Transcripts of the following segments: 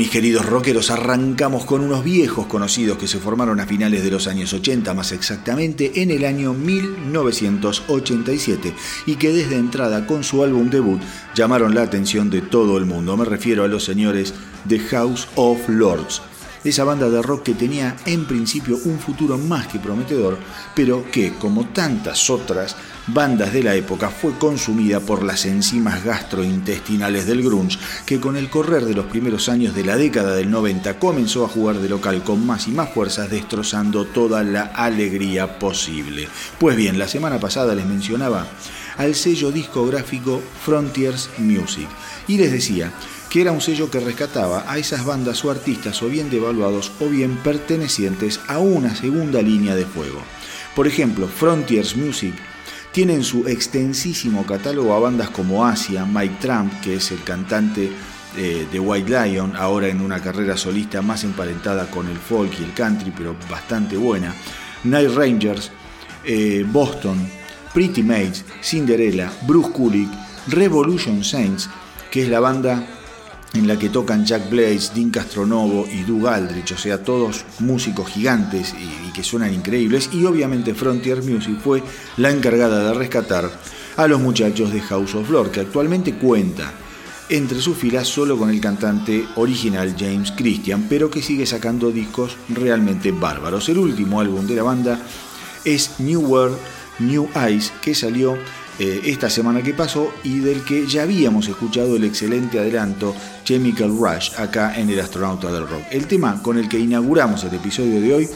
Mis queridos rockeros, arrancamos con unos viejos conocidos que se formaron a finales de los años 80, más exactamente en el año 1987, y que desde entrada con su álbum debut llamaron la atención de todo el mundo. Me refiero a los señores de House of Lords. Esa banda de rock que tenía en principio un futuro más que prometedor, pero que, como tantas otras bandas de la época, fue consumida por las enzimas gastrointestinales del grunge, que con el correr de los primeros años de la década del 90 comenzó a jugar de local con más y más fuerzas, destrozando toda la alegría posible. Pues bien, la semana pasada les mencionaba al sello discográfico Frontiers Music y les decía que era un sello que rescataba a esas bandas o artistas o bien devaluados o bien pertenecientes a una segunda línea de fuego. Por ejemplo, Frontiers Music tiene en su extensísimo catálogo a bandas como Asia, Mike Trump, que es el cantante eh, de White Lion, ahora en una carrera solista más emparentada con el folk y el country, pero bastante buena, Night Rangers, eh, Boston, Pretty Maids, Cinderella, Bruce Kulick, Revolution Saints, que es la banda en la que tocan Jack Blaze, Dean Castronovo y Doug Aldrich, o sea, todos músicos gigantes y, que suenan increíbles, y obviamente Frontier Music fue la encargada de rescatar a los muchachos de House of Lord, que actualmente cuenta entre sus filas solo con el cantante original James Christian, pero que sigue sacando discos realmente bárbaros. El último álbum de la banda es New World, New Eyes, que salió eh, esta semana que pasó y del que ya habíamos escuchado el excelente adelanto Chemical Rush acá en El Astronauta del Rock. El tema con el que inauguramos el episodio de hoy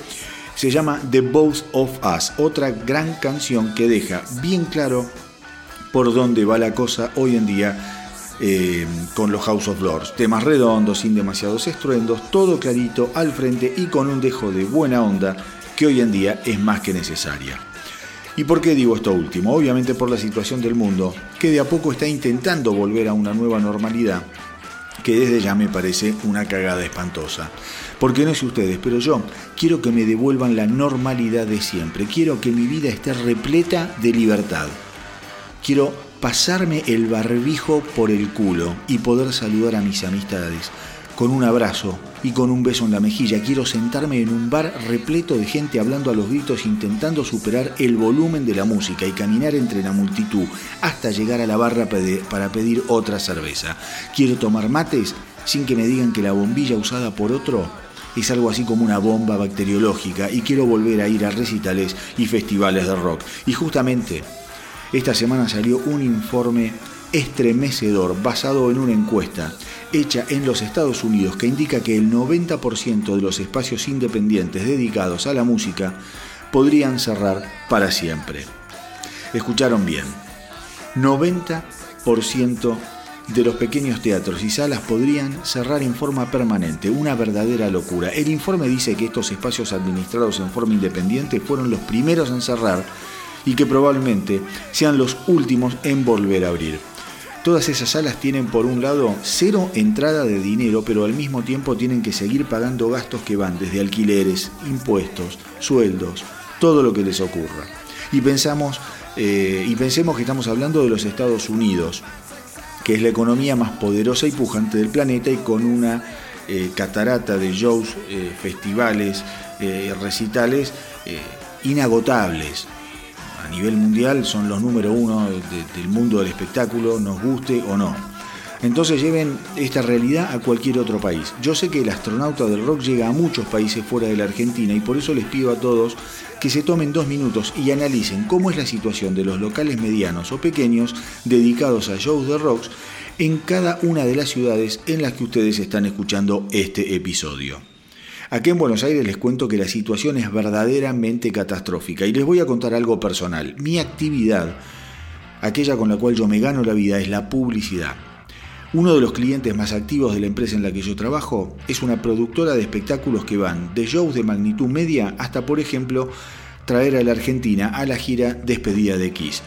se llama The Both of Us, otra gran canción que deja bien claro por dónde va la cosa hoy en día eh, con los House of Lords. Temas redondos, sin demasiados estruendos, todo clarito al frente y con un dejo de buena onda que hoy en día es más que necesaria. ¿Y por qué digo esto último? Obviamente por la situación del mundo, que de a poco está intentando volver a una nueva normalidad, que desde ya me parece una cagada espantosa. Porque no sé ustedes, pero yo quiero que me devuelvan la normalidad de siempre. Quiero que mi vida esté repleta de libertad. Quiero pasarme el barbijo por el culo y poder saludar a mis amistades con un abrazo y con un beso en la mejilla. Quiero sentarme en un bar repleto de gente hablando a los gritos intentando superar el volumen de la música y caminar entre la multitud hasta llegar a la barra para pedir otra cerveza. Quiero tomar mates sin que me digan que la bombilla usada por otro es algo así como una bomba bacteriológica y quiero volver a ir a recitales y festivales de rock. Y justamente esta semana salió un informe estremecedor basado en una encuesta hecha en los Estados Unidos que indica que el 90% de los espacios independientes dedicados a la música podrían cerrar para siempre. Escucharon bien. 90% de los pequeños teatros y salas podrían cerrar en forma permanente, una verdadera locura. El informe dice que estos espacios administrados en forma independiente fueron los primeros en cerrar y que probablemente sean los últimos en volver a abrir. Todas esas salas tienen por un lado cero entrada de dinero, pero al mismo tiempo tienen que seguir pagando gastos que van desde alquileres, impuestos, sueldos, todo lo que les ocurra. Y pensamos eh, y pensemos que estamos hablando de los Estados Unidos, que es la economía más poderosa y pujante del planeta y con una eh, catarata de shows, eh, festivales, recitales inagotables a nivel mundial son los número uno del mundo del espectáculo, nos guste o no. Entonces lleven esta realidad a cualquier otro país. Yo sé que el astronauta del rock llega a muchos países fuera de la Argentina y por eso les pido a todos que se tomen dos minutos y analicen cómo es la situación de los locales medianos o pequeños dedicados a shows de rocks en cada una de las ciudades en las que ustedes están escuchando este episodio. Aquí en Buenos Aires les cuento que la situación es verdaderamente catastrófica y les voy a contar algo personal. Mi actividad, aquella con la cual yo me gano la vida, es la publicidad. Uno de los clientes más activos de la empresa en la que yo trabajo es una productora de espectáculos que van de shows de magnitud media hasta, por ejemplo, traer a la Argentina a la gira Despedida de Kiss.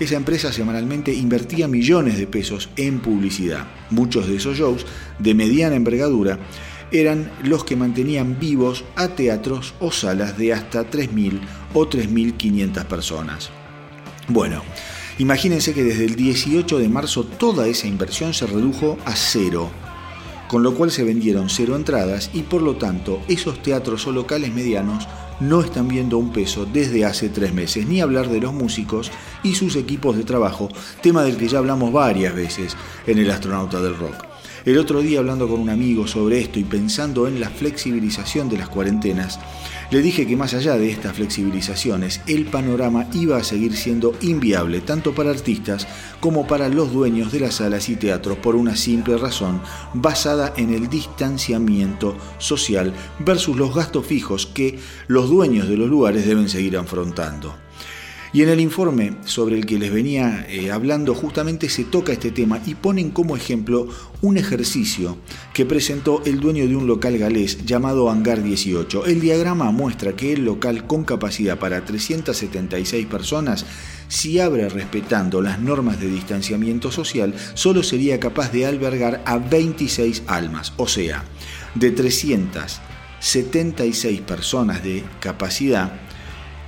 Esa empresa semanalmente invertía millones de pesos en publicidad. Muchos de esos shows, de mediana envergadura, eran los que mantenían vivos a teatros o salas de hasta 3.000 o 3.500 personas. Bueno, imagínense que desde el 18 de marzo toda esa inversión se redujo a cero, con lo cual se vendieron cero entradas y por lo tanto esos teatros o locales medianos no están viendo un peso desde hace tres meses, ni hablar de los músicos y sus equipos de trabajo, tema del que ya hablamos varias veces en el astronauta del rock. El otro día hablando con un amigo sobre esto y pensando en la flexibilización de las cuarentenas, le dije que más allá de estas flexibilizaciones, el panorama iba a seguir siendo inviable tanto para artistas como para los dueños de las salas y teatros por una simple razón basada en el distanciamiento social versus los gastos fijos que los dueños de los lugares deben seguir afrontando. Y en el informe sobre el que les venía eh, hablando justamente se toca este tema y ponen como ejemplo un ejercicio que presentó el dueño de un local galés llamado Hangar 18. El diagrama muestra que el local con capacidad para 376 personas, si abre respetando las normas de distanciamiento social, solo sería capaz de albergar a 26 almas, o sea, de 376 personas de capacidad,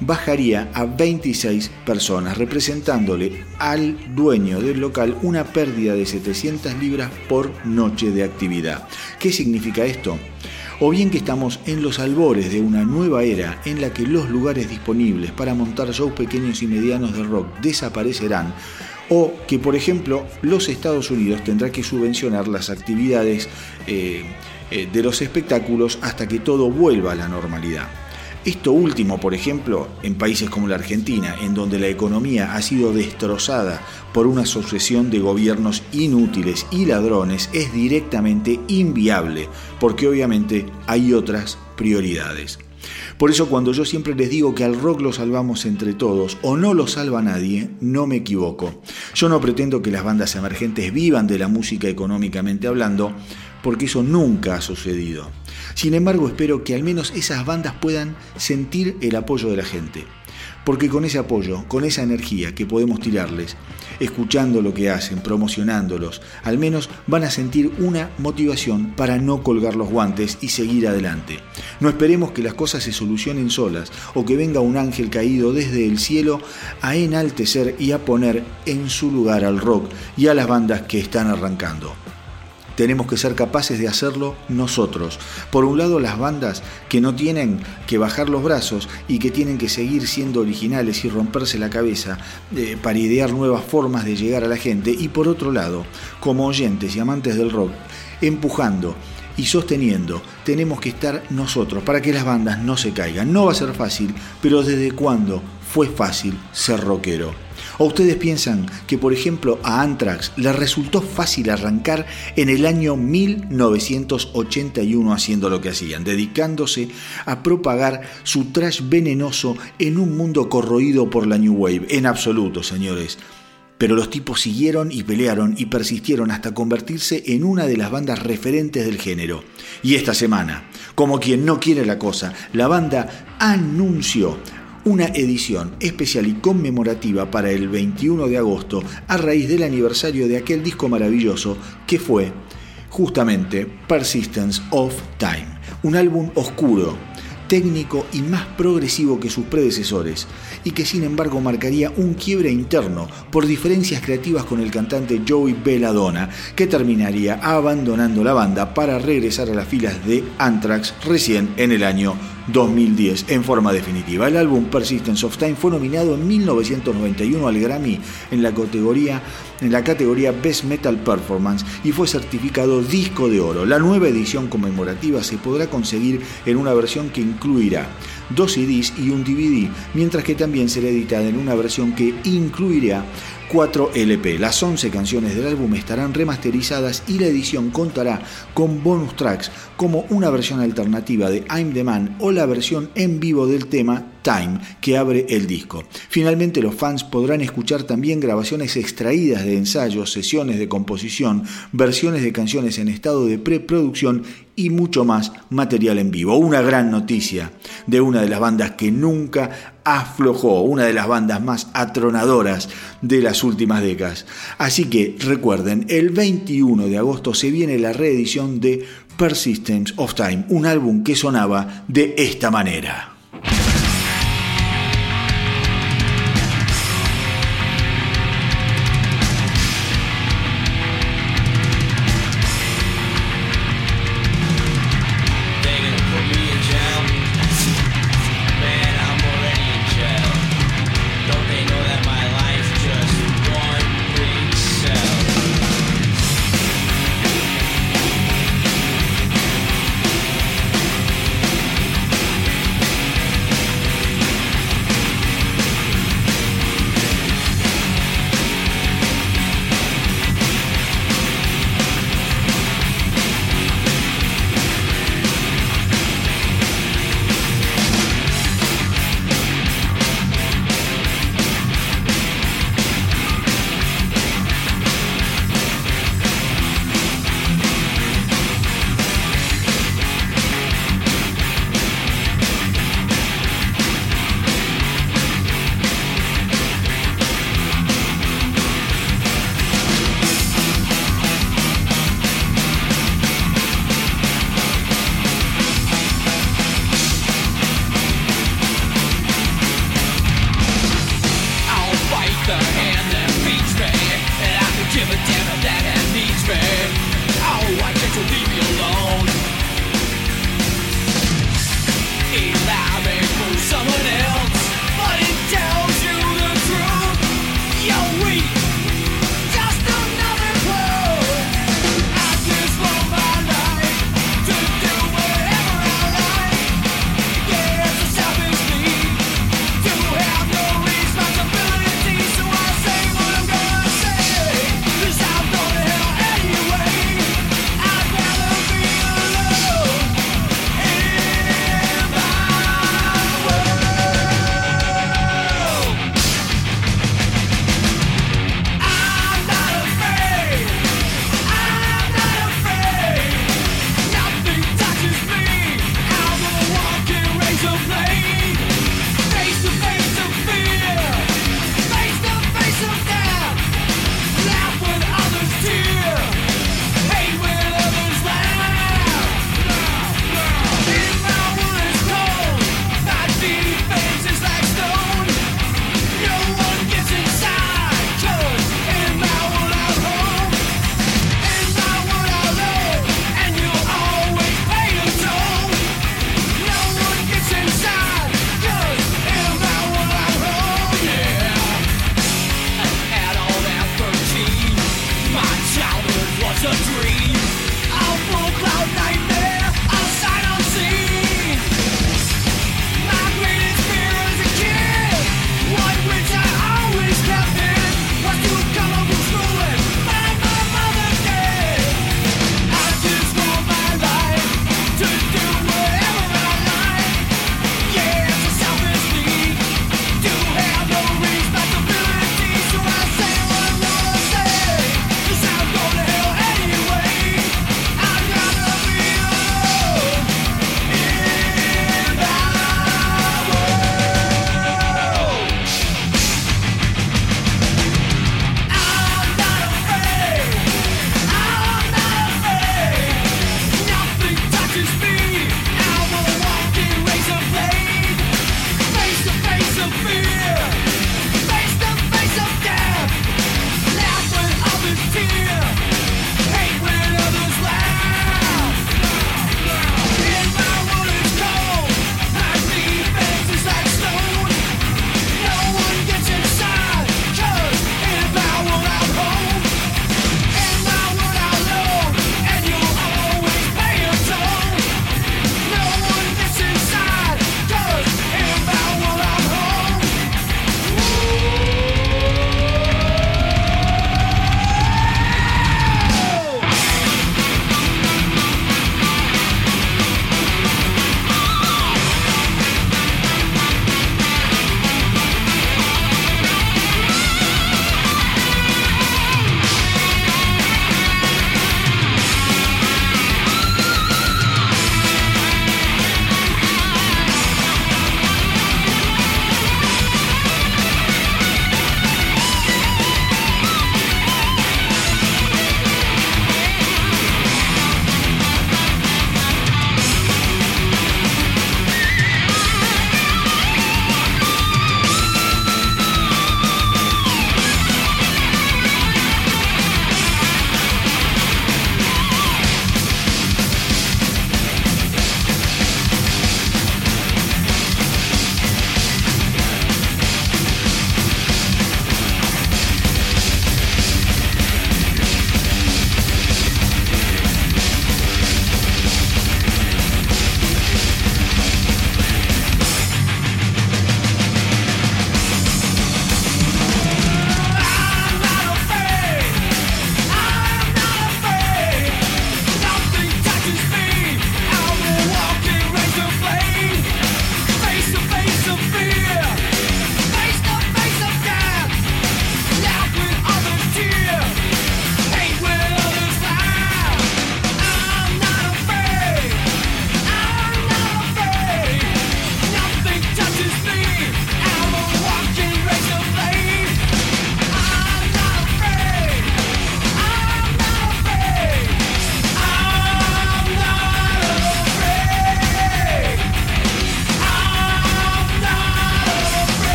bajaría a 26 personas, representándole al dueño del local una pérdida de 700 libras por noche de actividad. ¿Qué significa esto? O bien que estamos en los albores de una nueva era en la que los lugares disponibles para montar shows pequeños y medianos de rock desaparecerán, o que, por ejemplo, los Estados Unidos tendrá que subvencionar las actividades eh, eh, de los espectáculos hasta que todo vuelva a la normalidad. Esto último, por ejemplo, en países como la Argentina, en donde la economía ha sido destrozada por una sucesión de gobiernos inútiles y ladrones, es directamente inviable, porque obviamente hay otras prioridades. Por eso cuando yo siempre les digo que al rock lo salvamos entre todos o no lo salva nadie, no me equivoco. Yo no pretendo que las bandas emergentes vivan de la música económicamente hablando, porque eso nunca ha sucedido. Sin embargo, espero que al menos esas bandas puedan sentir el apoyo de la gente. Porque con ese apoyo, con esa energía que podemos tirarles, escuchando lo que hacen, promocionándolos, al menos van a sentir una motivación para no colgar los guantes y seguir adelante. No esperemos que las cosas se solucionen solas o que venga un ángel caído desde el cielo a enaltecer y a poner en su lugar al rock y a las bandas que están arrancando tenemos que ser capaces de hacerlo nosotros. Por un lado, las bandas que no tienen que bajar los brazos y que tienen que seguir siendo originales y romperse la cabeza eh, para idear nuevas formas de llegar a la gente. Y por otro lado, como oyentes y amantes del rock, empujando y sosteniendo, tenemos que estar nosotros para que las bandas no se caigan. No va a ser fácil, pero ¿desde cuándo fue fácil ser rockero? ¿O ustedes piensan que, por ejemplo, a Anthrax le resultó fácil arrancar en el año 1981 haciendo lo que hacían, dedicándose a propagar su trash venenoso en un mundo corroído por la New Wave? En absoluto, señores. Pero los tipos siguieron y pelearon y persistieron hasta convertirse en una de las bandas referentes del género. Y esta semana, como quien no quiere la cosa, la banda anunció una edición especial y conmemorativa para el 21 de agosto a raíz del aniversario de aquel disco maravilloso que fue justamente Persistence of Time, un álbum oscuro, técnico y más progresivo que sus predecesores, y que sin embargo marcaría un quiebre interno por diferencias creativas con el cantante Joey Belladonna, que terminaría abandonando la banda para regresar a las filas de Anthrax recién en el año 2010 en forma definitiva. El álbum Persistence of Time fue nominado en 1991 al Grammy en la categoría, en la categoría Best Metal Performance y fue certificado disco de oro. La nueva edición conmemorativa se podrá conseguir en una versión que incluirá dos CDs y un DVD, mientras que también será editada en una versión que incluirá 4 LP. Las 11 canciones del álbum estarán remasterizadas y la edición contará con bonus tracks como una versión alternativa de I'm the Man o la versión en vivo del tema Que abre el disco. Finalmente los fans podrán escuchar también grabaciones extraídas de ensayos, sesiones de composición, versiones de canciones en estado de preproducción y mucho más material en vivo. Una gran noticia de una de las bandas que nunca aflojó, una de las bandas más atronadoras de las últimas décadas. Así que recuerden, el 21 de agosto se viene la reedición de Persistence of Time, un álbum que sonaba de esta manera.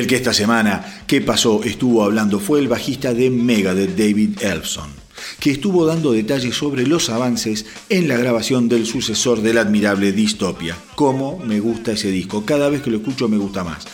El que esta semana, ¿qué pasó? Estuvo hablando fue el bajista de Mega de David Elfson, que estuvo dando detalles sobre los avances en la grabación del sucesor del admirable Dystopia. Cómo me gusta ese disco, cada vez que lo escucho me gusta más.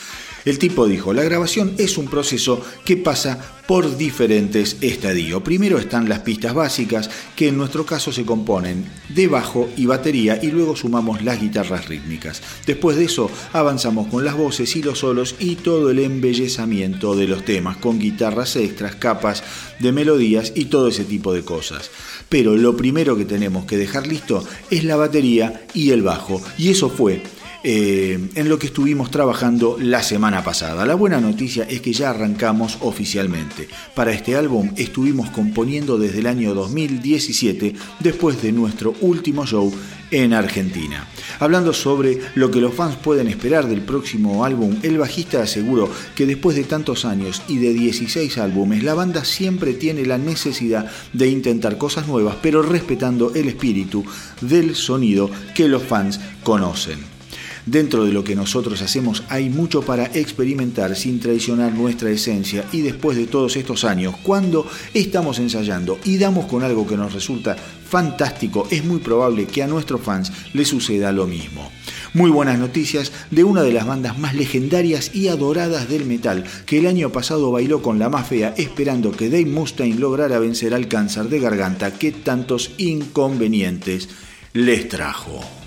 El tipo dijo, la grabación es un proceso que pasa por diferentes estadios. Primero están las pistas básicas, que en nuestro caso se componen de bajo y batería, y luego sumamos las guitarras rítmicas. Después de eso avanzamos con las voces y los solos y todo el embellecimiento de los temas, con guitarras extras, capas de melodías y todo ese tipo de cosas. Pero lo primero que tenemos que dejar listo es la batería y el bajo, y eso fue eh, en lo que estuvimos trabajando la semana pasada. La buena noticia es que ya arrancamos oficialmente. Para este álbum estuvimos componiendo desde el año 2017, después de nuestro último show en Argentina. Hablando sobre lo que los fans pueden esperar del próximo álbum, el bajista aseguró que después de tantos años y de 16 álbumes, la banda siempre tiene la necesidad de intentar cosas nuevas, pero respetando el espíritu del sonido que los fans conocen. Dentro de lo que nosotros hacemos hay mucho para experimentar sin traicionar nuestra esencia y después de todos estos años, cuando estamos ensayando y damos con algo que nos resulta fantástico, es muy probable que a nuestros fans les suceda lo mismo. Muy buenas noticias de una de las bandas más legendarias y adoradas del metal, que el año pasado bailó con la más fea esperando que Dave Mustaine lograra vencer al cáncer de garganta que tantos inconvenientes les trajo.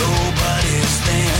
nobody's there.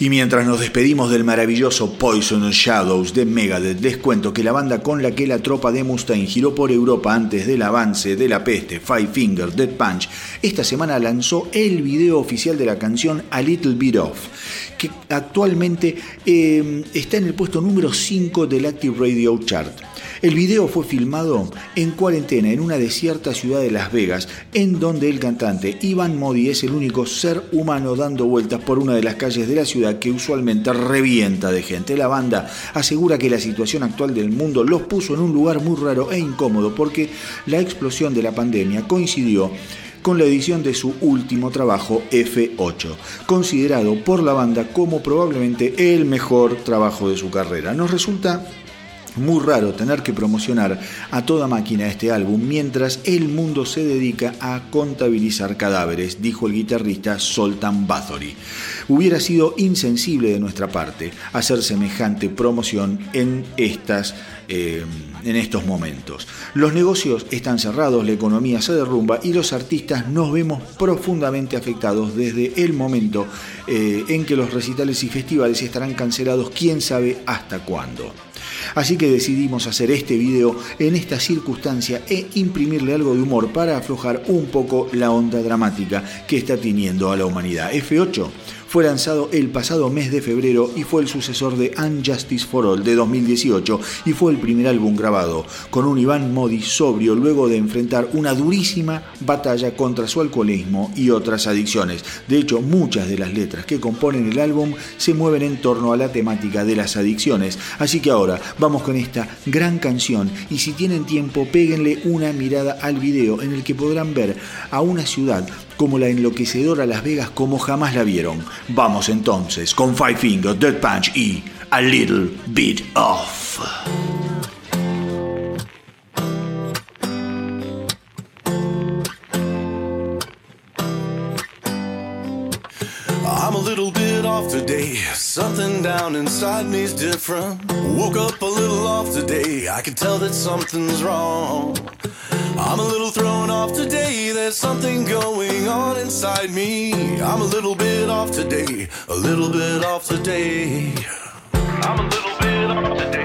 Y mientras nos despedimos del maravilloso Poison Shadows de Megadeth, les cuento que la banda con la que la tropa de Mustaine giró por Europa antes del avance de la peste, Five Finger Dead Punch, esta semana lanzó el video oficial de la canción A Little Bit Off, que actualmente eh, está en el puesto número 5 del Active Radio Chart. El video fue filmado en cuarentena en una desierta ciudad de Las Vegas, en donde el cantante Ivan Modi es el único ser humano dando vueltas por una de las calles de la ciudad que usualmente revienta de gente. La banda asegura que la situación actual del mundo los puso en un lugar muy raro e incómodo porque la explosión de la pandemia coincidió con la edición de su último trabajo F8, considerado por la banda como probablemente el mejor trabajo de su carrera. Nos resulta muy raro tener que promocionar a toda máquina este álbum mientras el mundo se dedica a contabilizar cadáveres, dijo el guitarrista Soltan Bathory. Hubiera sido insensible de nuestra parte hacer semejante promoción en estas eh, en estos momentos. Los negocios están cerrados, la economía se derrumba y los artistas nos vemos profundamente afectados desde el momento eh, en que los recitales y festivales estarán cancelados, quién sabe hasta cuándo. Así que decidimos hacer este video en esta circunstancia e imprimirle algo de humor para aflojar un poco la onda dramática que está teniendo a la humanidad. F8 fue lanzado el pasado mes de febrero y fue el sucesor de Unjustice for All de 2018 y fue el primer álbum grabado con un Iván Modi sobrio luego de enfrentar una durísima batalla contra su alcoholismo y otras adicciones. De hecho, muchas de las letras que componen el álbum se mueven en torno a la temática de las adicciones. Así que ahora vamos con esta gran canción y si tienen tiempo, péguenle una mirada al video en el que podrán ver a una ciudad como la enloquecedora Las Vegas como jamás la vieron. Vamos entonces con Five Finger, Dead Punch y A Little Bit Off. I'm a little bit off today. Something down inside me's different. Woke up a little off today. I can tell that something's wrong. I'm a little thrown off today. There's something going on inside me. I'm a little bit off today. A little bit off today. I'm a little bit off today.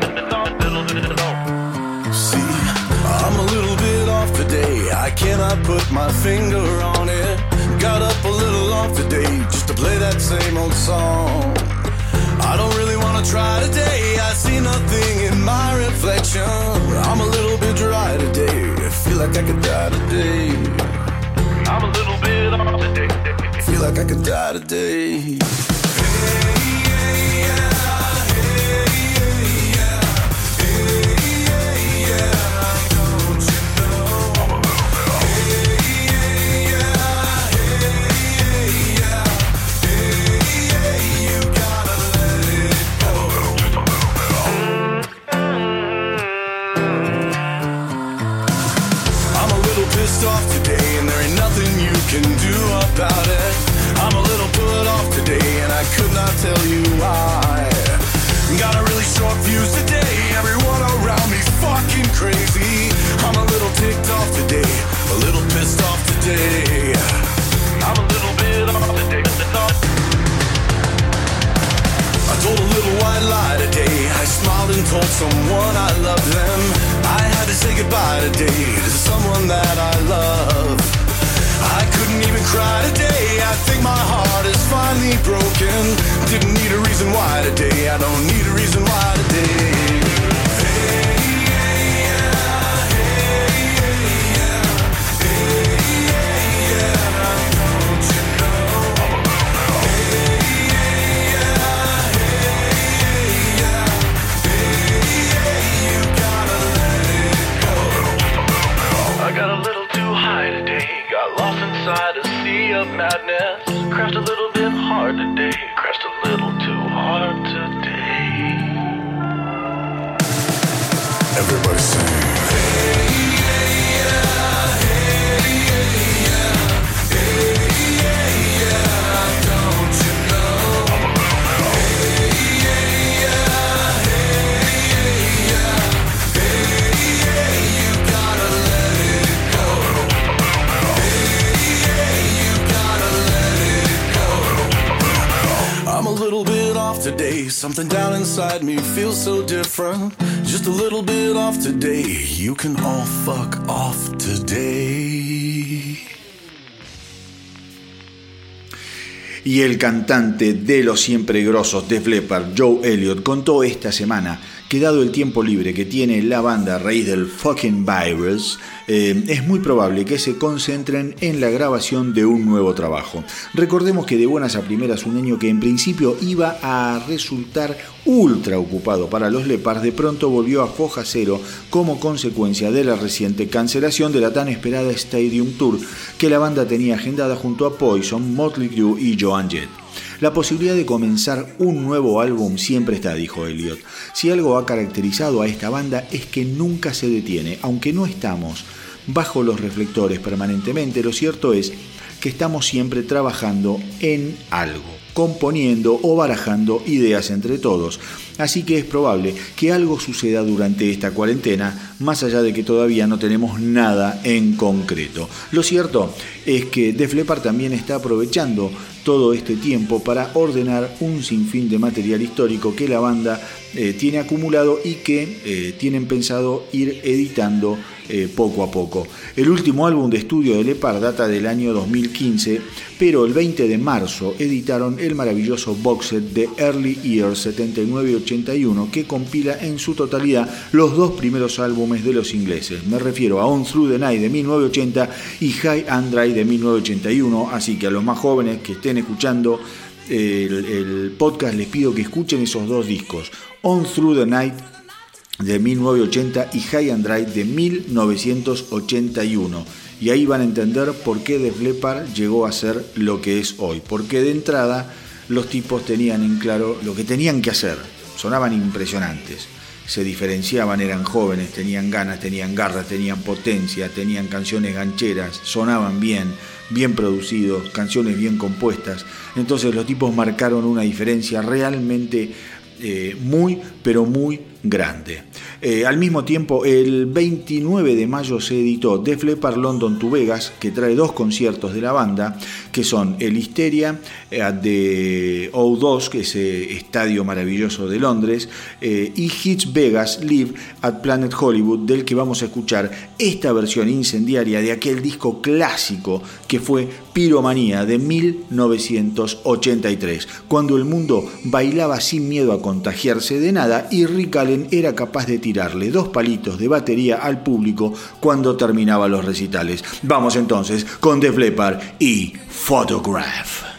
Little bit off. See, I'm a little bit off today. I cannot put my finger on it. Got up a little off today just to play that same old song. I don't really wanna try today. I see nothing in my reflection. I'm a feel like I could die today. I'm a little bit off today. Feel like I could die today. Tell you why. Got a really short fuse today, everyone around me's fucking crazy. I'm a little ticked off today, a little pissed off today. I'm a little bit off today. I told a little white lie today. I smiled and told someone I loved them. I had to say goodbye today to someone that I love. I couldn't even cry today. I think my heart is finally broken. Didn't need a reason why today. I don't need a reason why today. Madness. Crashed a little bit hard today. Crashed a little too hard today. Everybody. Little bit Something down inside me feels so different. Just a little bit off today. You can all fuck off today. Y el cantante de los siempre grosos de Leppard, Joe Elliott, contó esta semana que dado el tiempo libre que tiene la banda a raíz del fucking virus, eh, es muy probable que se concentren en la grabación de un nuevo trabajo. Recordemos que de buenas a primeras un año que en principio iba a resultar ultra ocupado para los Leopards de pronto volvió a foja cero como consecuencia de la reciente cancelación de la tan esperada Stadium Tour que la banda tenía agendada junto a Poison, Motley Crue y Joan Jett. La posibilidad de comenzar un nuevo álbum siempre está, dijo Elliot. Si algo ha caracterizado a esta banda es que nunca se detiene, aunque no estamos bajo los reflectores permanentemente, lo cierto es que estamos siempre trabajando en algo, componiendo o barajando ideas entre todos. Así que es probable que algo suceda durante esta cuarentena, más allá de que todavía no tenemos nada en concreto. Lo cierto es que Def Leppard también está aprovechando todo este tiempo para ordenar un sinfín de material histórico que la banda eh, tiene acumulado y que eh, tienen pensado ir editando eh, poco a poco. El último álbum de estudio de Lepar data del año 2015, pero el 20 de marzo editaron el maravilloso box set de Early Years 79-81 que compila en su totalidad los dos primeros álbumes de los ingleses. Me refiero a On Through the Night de 1980 y High and Dry de 1981, así que a los más jóvenes que estén escuchando el, podcast les pido que escuchen esos dos discos, On Through the Night de 1980 y High and Dry de 1981. Y ahí van a entender por qué Def Leppard llegó a ser lo que es hoy. Porque de entrada los tipos tenían en claro lo que tenían que hacer. Sonaban impresionantes. Se diferenciaban, eran jóvenes, tenían ganas, tenían garras, tenían potencia, tenían canciones gancheras, sonaban bien bien producidos, canciones bien compuestas. Entonces los tipos marcaron una diferencia realmente eh, muy, pero muy grande. Eh, al mismo tiempo, el 29 de mayo se editó Def Leppard London to Vegas, que trae dos conciertos de la banda, que son el Histeria eh, de O2, que es ese estadio maravilloso de Londres, eh, y Hits Vegas Live at Planet Hollywood, del que vamos a escuchar esta versión incendiaria de aquel disco clásico que fue Piromanía de 1983, cuando el mundo bailaba sin miedo a contagiarse de nada y Rick era capaz de tirarle dos palitos de batería al público cuando terminaba los recitales. Vamos entonces con Def Leppard y Photograph.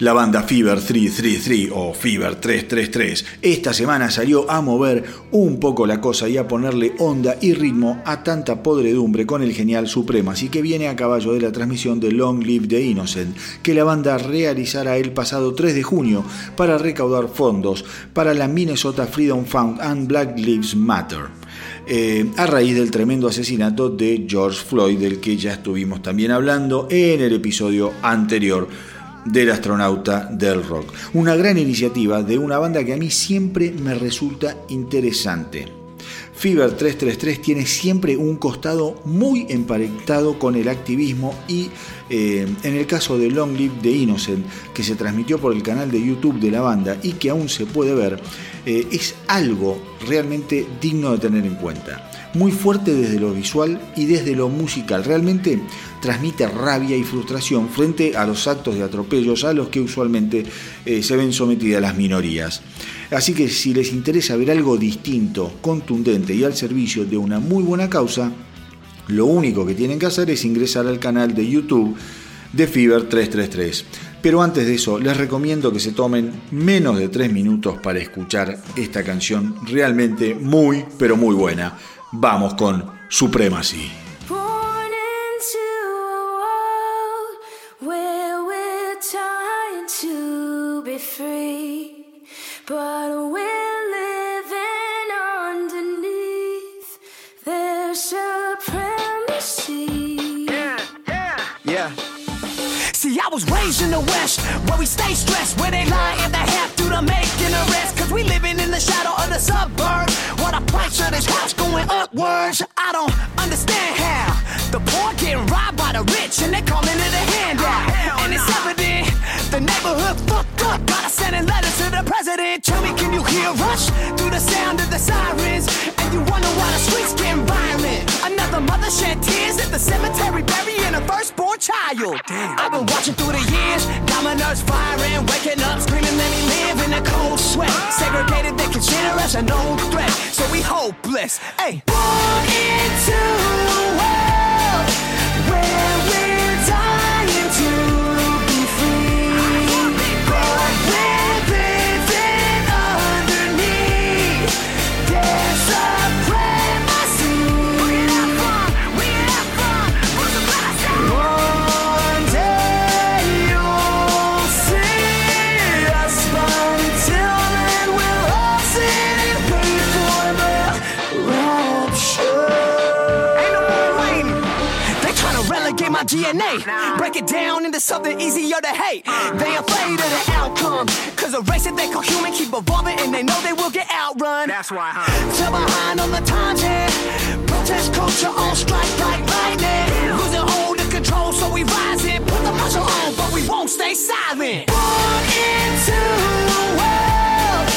La banda Fever 333 o Fever 333 esta semana salió a mover un poco la cosa y a ponerle onda y ritmo a tanta podredumbre con el genial Supremacy que viene a caballo de la transmisión de Long Live the Innocent que la banda realizará el pasado 3 de junio para recaudar fondos para la Minnesota Freedom Fund and Black Lives Matter. Eh, a raíz del tremendo asesinato de George Floyd, del que ya estuvimos también hablando en el episodio anterior del astronauta del rock. Una gran iniciativa de una banda que a mí siempre me resulta interesante. Fever 333 tiene siempre un costado muy emparentado con el activismo y eh, en el caso de Long Live the Innocent, que se transmitió por el canal de YouTube de la banda y que aún se puede ver, eh, es algo realmente digno de tener en cuenta. Muy fuerte desde lo visual y desde lo musical. Realmente transmite rabia y frustración frente a los actos de atropellos a los que usualmente eh, se ven sometidas las minorías. Así que si les interesa ver algo distinto, contundente y al servicio de una muy buena causa, lo único que tienen que hacer es ingresar al canal de YouTube de Fever 333. Pero antes de eso, les recomiendo que se tomen menos de 3 minutos para escuchar esta canción realmente muy, pero muy buena. Vamos con Supremacy. Yeah, yeah, yeah. See, I was raised in the West, where we stay stressed, where they lie if they have to to make an arrest. Cause we living in the shadow of the suburbs, while the price of this house going upwards. I don't understand how the poor getting robbed by the rich, and they calling it a handout. And it's evident the neighborhood fucked up. Gotta sending letters to the president. Tell me, can you hear us through the sound of the sirens? And you wonder why the streets getting violent. Another mother shed tears at the cemetery burying a firstborn child. Damn. I've been watching through the years, dominoes firing, waking up screaming, let me live in a cold sweat. Segregated, they consider us a known threat, so we hopeless. Hey, born into Break it down into something easier to hate. Uh. They afraid of the outcome. Cause a race that they call human keep evolving and they know they will get outrun. That's why, huh? Still behind on the times, yeah. Protest culture on strike like lightning. Losing hold of control, so we rise and put the muscle on, but we won't stay silent. Born into a world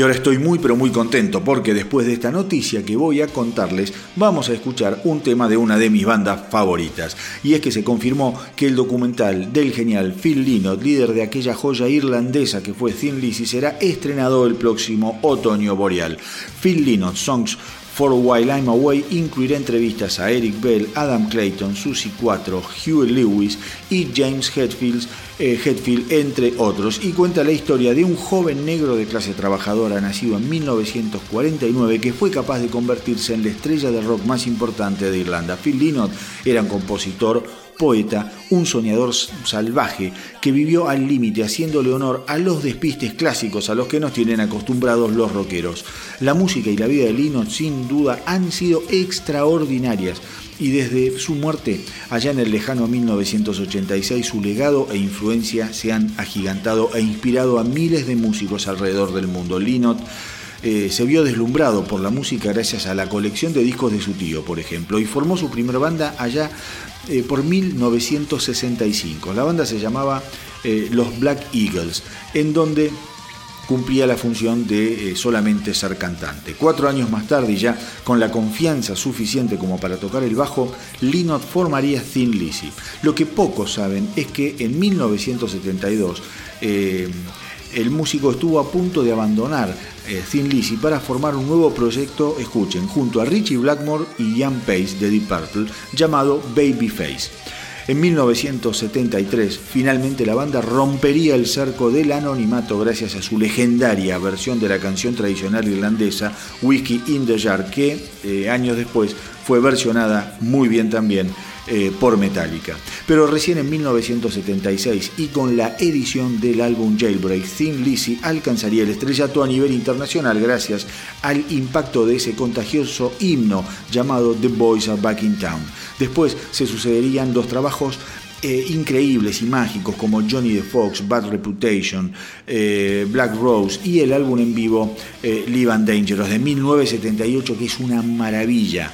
Y ahora estoy muy pero muy contento porque después de esta noticia que voy a contarles vamos a escuchar un tema de una de mis bandas favoritas. Y es que se confirmó que el documental del genial Phil Lynott, líder de aquella joya irlandesa que fue Thin Lizzy, será estrenado el próximo otoño boreal. Phil Lynott Songs For While I'm Away incluirá entrevistas a Eric Bell, Adam Clayton, Susie 4, Hugh Lewis y James Hetfield, eh, entre otros, y cuenta la historia de un joven negro de clase trabajadora nacido en 1949 que fue capaz de convertirse en la estrella de rock más importante de Irlanda. Phil Lynott era un compositor poeta, un soñador salvaje que vivió al límite haciéndole honor a los despistes clásicos a los que nos tienen acostumbrados los rockeros. La música y la vida de Lino sin duda han sido extraordinarias y desde su muerte allá en el lejano 1986 su legado e influencia se han agigantado e inspirado a miles de músicos alrededor del mundo. Linot eh, se vio deslumbrado por la música gracias a la colección de discos de su tío, por ejemplo, y formó su primera banda allá eh, por 1965. La banda se llamaba eh, Los Black Eagles, en donde cumplía la función de solamente ser cantante. Cuatro años más tarde, ya con la confianza suficiente como para tocar el bajo, Linot formaría Thin Lizzy. Lo que pocos saben es que en 1972 el músico estuvo a punto de abandonar eh, Thin Lizzy para formar un nuevo proyecto, escuchen, junto a Richie Blackmore y Ian Pace de Deep Purple, llamado Babyface. En 1973, finalmente la banda rompería el cerco del anonimato gracias a su legendaria versión de la canción tradicional irlandesa Whiskey in the Jar, que eh, años después fue versionada muy bien también eh, por Metallica. Pero recién en 1976 y con la edición del álbum Jailbreak, Thin Lizzy alcanzaría el estrellato a nivel internacional gracias al impacto de ese contagioso himno llamado The Boys Are Back in Town. Después se sucederían dos trabajos eh, increíbles y mágicos como Johnny the Fox, Bad Reputation, eh, Black Rose y el álbum en vivo Live and Dangerous de 1978 que es una maravilla.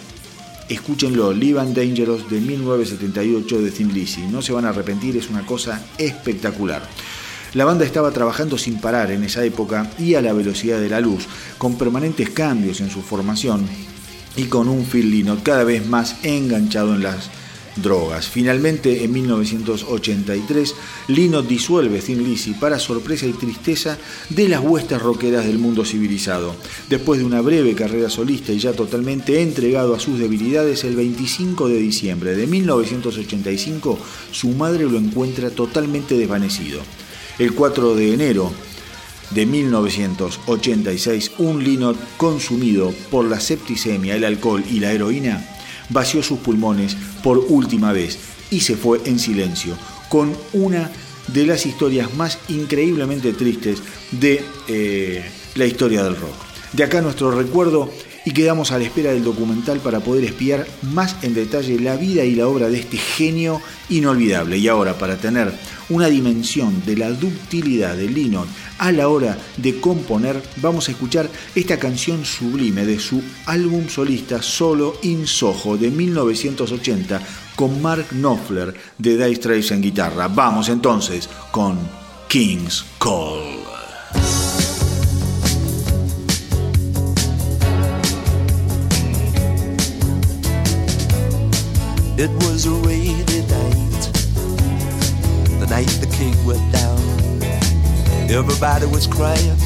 Escúchenlo, Live and Dangerous de 1978 de Thin Lizzy. No se van a arrepentir, es una cosa espectacular. La banda estaba trabajando sin parar en esa época y a la velocidad de la luz, con permanentes cambios en su formación y con un Phil Lynott cada vez más enganchado en las drogas. Finalmente, en 1983, Lino disuelve Thin Lizzy para sorpresa y tristeza de las huestes rockeras del mundo civilizado. Después de una breve carrera solista y ya totalmente entregado a sus debilidades, el 25 de diciembre de 1985, su madre lo encuentra totalmente desvanecido. El 4 de enero de 1986, un Lino consumido por la septicemia, el alcohol y la heroína vació sus pulmones por última vez y se fue en silencio, con una de las historias más increíblemente tristes de eh, la historia del rock. De acá nuestro recuerdo y quedamos a la espera del documental para poder espiar más en detalle la vida y la obra de este genio inolvidable. Y ahora, para tener una dimensión de la ductilidad de Lennon a la hora de componer, vamos a escuchar esta canción sublime de su álbum solista Solo in Soho de 1980 con Mark Knopfler de Dice Straits en guitarra. Vamos entonces con King's Call. Everybody was crying,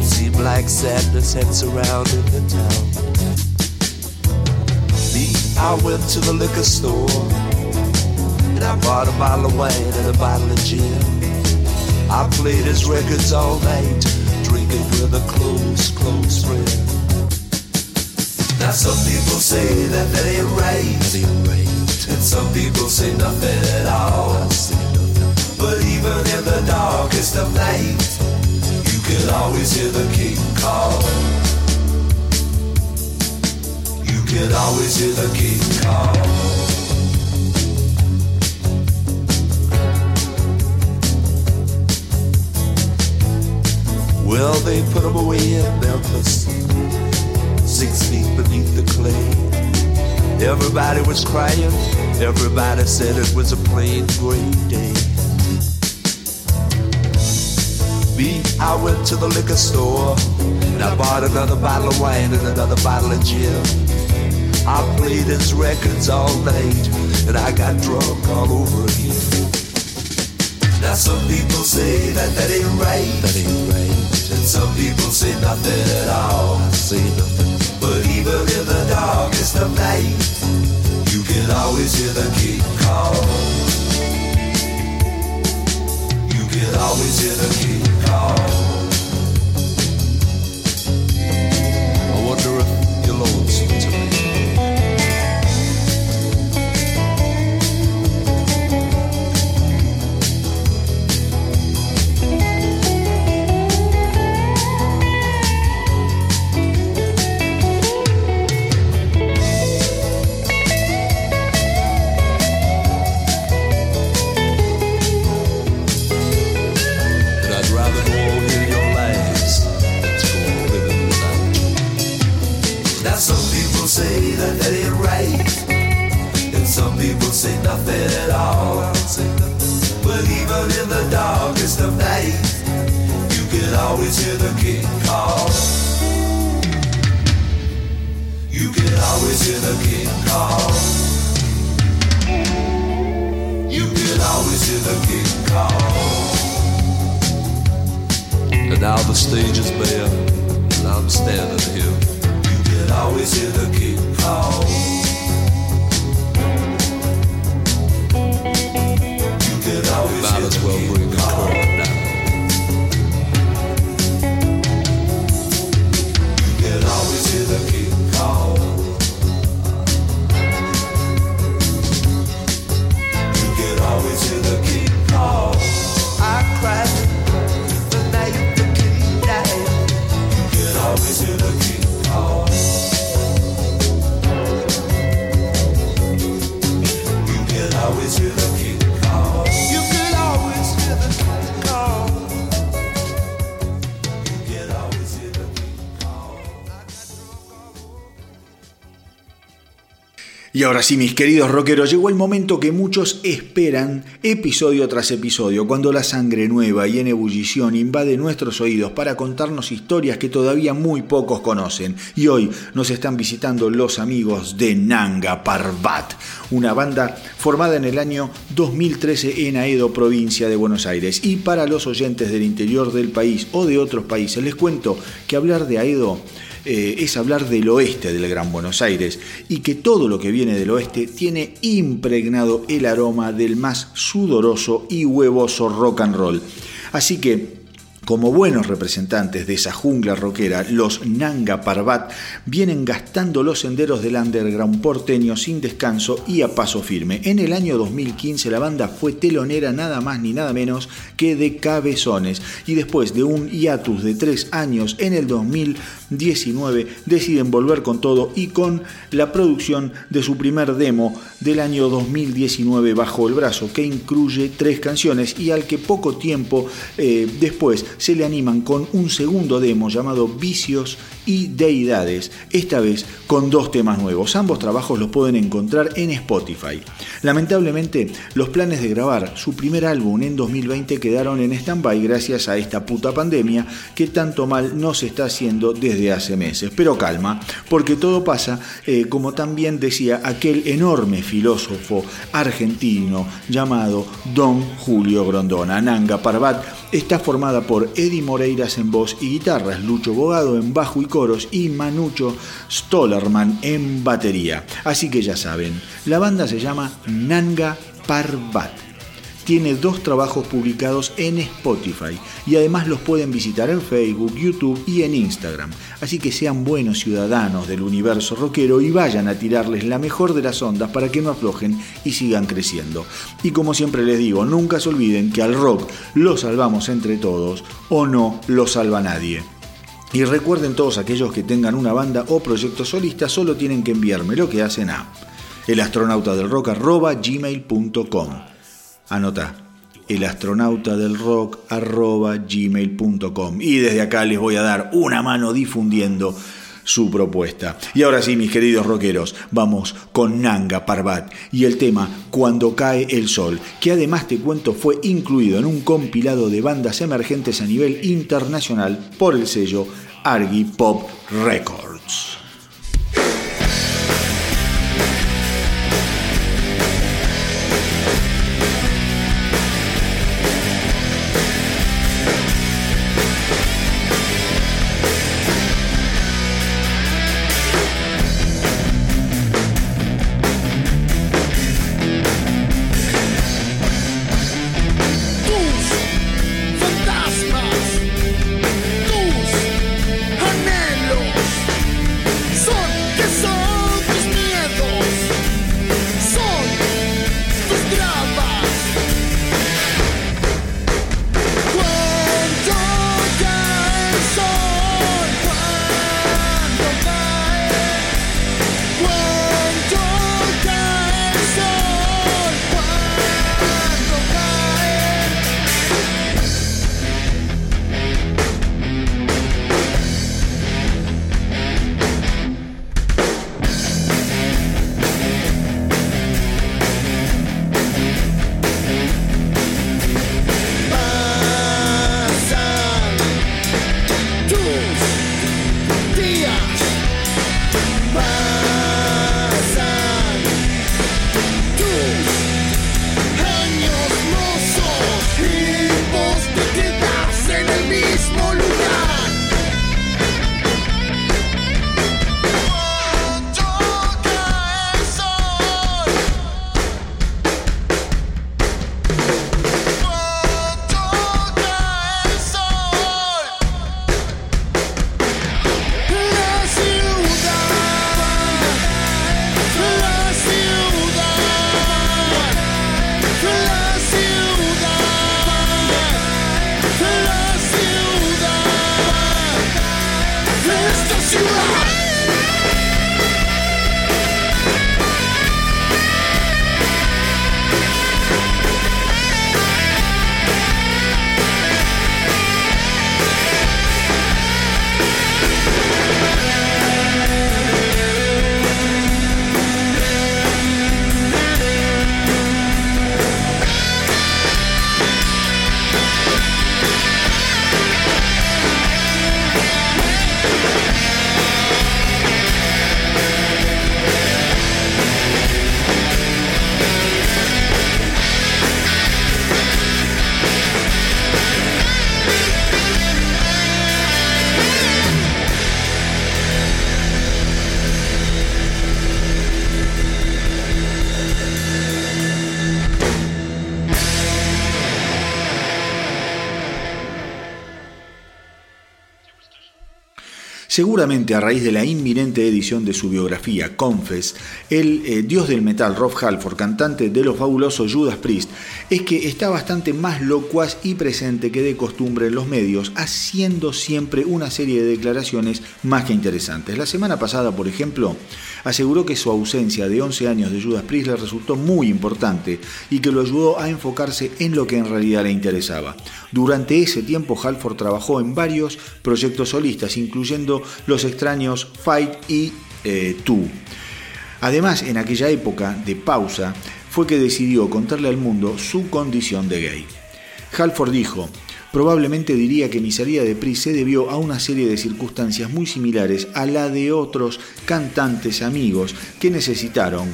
seemed like sadness had surrounded the town. Me, I went to the liquor store and I bought a bottle of wine and a bottle of gin. I played his records all night, drinking with a close, close friend. Now some people say that that ain't right. That ain't right. And some people say nothing at all. Even in the darkest of night, you can always hear the king call. You can always hear the king call. Well, they put him away in Memphis, six feet beneath the clay. Everybody was crying, everybody said it was a plain gray day. Me, I went to the liquor store and I bought another bottle of wine and another bottle of gin. I played his records all night and I got drunk all over again. Now some people say that that ain't right. That ain't right. And some people say nothing at all. I say nothing. But even in the darkest of night, you can always hear the king call. You can always hear the king call. Now the stage is bare, and I'm standing here. You can always hear the king call. You can always Might hear as well the bring the ahora sí, mis queridos rockeros, llegó el momento que muchos esperan episodio tras episodio, cuando la sangre nueva y en ebullición invade nuestros oídos para contarnos historias que todavía muy pocos conocen. Y hoy nos están visitando los amigos de Nanga Parbat, una banda formada en el año 2013 en Aedo, provincia de Buenos Aires. Y para los oyentes del interior del país o de otros países, les cuento que hablar de Aedo eh, es hablar del oeste del Gran Buenos Aires y que todo lo que viene del oeste tiene impregnado el aroma del más sudoroso y huevoso rock and roll. Así que como buenos representantes de esa jungla rockera, los Nanga Parbat vienen gastando los senderos del underground porteño sin descanso y a paso firme. En el año 2015 la banda fue telonera nada más ni nada menos que de Cabezones y después de un hiatus de tres años en el 2019 deciden volver con todo y con la producción de su primer demo del año 2019 bajo el brazo que incluye tres canciones y al que poco tiempo eh, después se le animan con un segundo demo llamado Vicios y Deidades, esta vez con dos temas nuevos. Ambos trabajos los pueden encontrar en Spotify. Lamentablemente, los planes de grabar su primer álbum en 2020 quedaron en stand-by gracias a esta puta pandemia que tanto mal nos está haciendo desde hace meses. Pero calma, porque todo pasa, eh, como también decía aquel enorme filósofo argentino llamado Don Julio Grondona. Nanga Parbat está formada por Eddie Moreiras en voz y guitarras, Lucho Bogado en bajo y coros y Manucho Stollerman en batería. Así que ya saben, la banda se llama Nanga Parbat. Tiene dos trabajos publicados en Spotify y además los pueden visitar en Facebook, YouTube y en Instagram. Así que sean buenos ciudadanos del universo rockero y vayan a tirarles la mejor de las ondas para que no aflojen y sigan creciendo. Y como siempre les digo, nunca se olviden que al rock lo salvamos entre todos o no lo salva nadie. Y recuerden todos aquellos que tengan una banda o proyecto solista, solo tienen que enviarme lo que hacen a elastronautadelrock.gmail.com Anota, elastronautadelrock.gmail.com Y desde acá les voy a dar una mano difundiendo su propuesta. Y ahora sí, mis queridos rockeros, vamos con Nanga Parbat y el tema Cuando cae el sol, que además te cuento fue incluido en un compilado de bandas emergentes a nivel internacional por el sello Argy Pop Records. Seguramente a raíz de la inminente edición de su biografía, Confess, el eh, dios del metal Rob Halford, cantante de los fabulosos Judas Priest, es que está bastante más locuaz y presente que de costumbre en los medios, haciendo siempre una serie de declaraciones más que interesantes. La semana pasada, por ejemplo, aseguró que su ausencia de 11 años de Judas Priest le resultó muy importante y que lo ayudó a enfocarse en lo que en realidad le interesaba. Durante ese tiempo, Halford trabajó en varios proyectos solistas, incluyendo los extraños Fight y eh. Además, en aquella época de pausa, fue que decidió contarle al mundo su condición de gay. Halford dijo, probablemente diría que mi salida de Priest se debió a una serie de circunstancias muy similares a la de otros cantantes amigos que necesitaron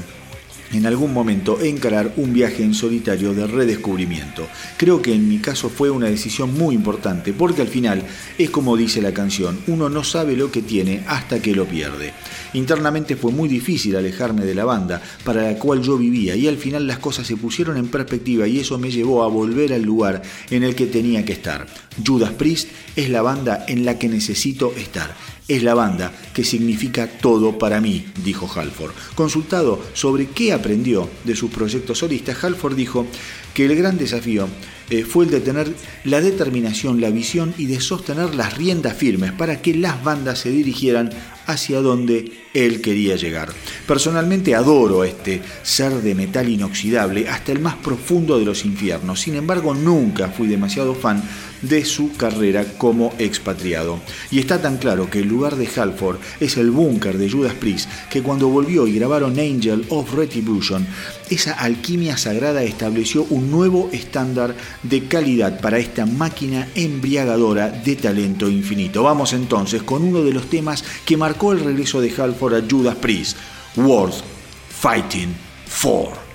en algún momento encarar un viaje en solitario de redescubrimiento. Creo que en mi caso fue una decisión muy importante porque al final es como dice la canción, uno no sabe lo que tiene hasta que lo pierde. Internamente fue muy difícil alejarme de la banda para la cual yo vivía y al final las cosas se pusieron en perspectiva y eso me llevó a volver al lugar en el que tenía que estar. Judas Priest es la banda en la que necesito estar es la banda que significa todo para mí, dijo Halford. Consultado sobre qué aprendió de sus proyectos solistas, Halford dijo que el gran desafío eh, fue el de tener la determinación, la visión y de sostener las riendas firmes para que las bandas se dirigieran hacia donde él quería llegar. Personalmente adoro este ser de metal inoxidable hasta el más profundo de los infiernos, sin embargo nunca fui demasiado fan de su carrera como expatriado. Y está tan claro que el lugar de Halford es el búnker de Judas Priest que cuando volvió y grabaron Angel of Retribution, esa alquimia sagrada estableció un nuevo estándar de calidad para esta máquina embriagadora de talento infinito. Vamos entonces con uno de los temas que marcó el regreso de Halford a Judas Priest, World Fighting For.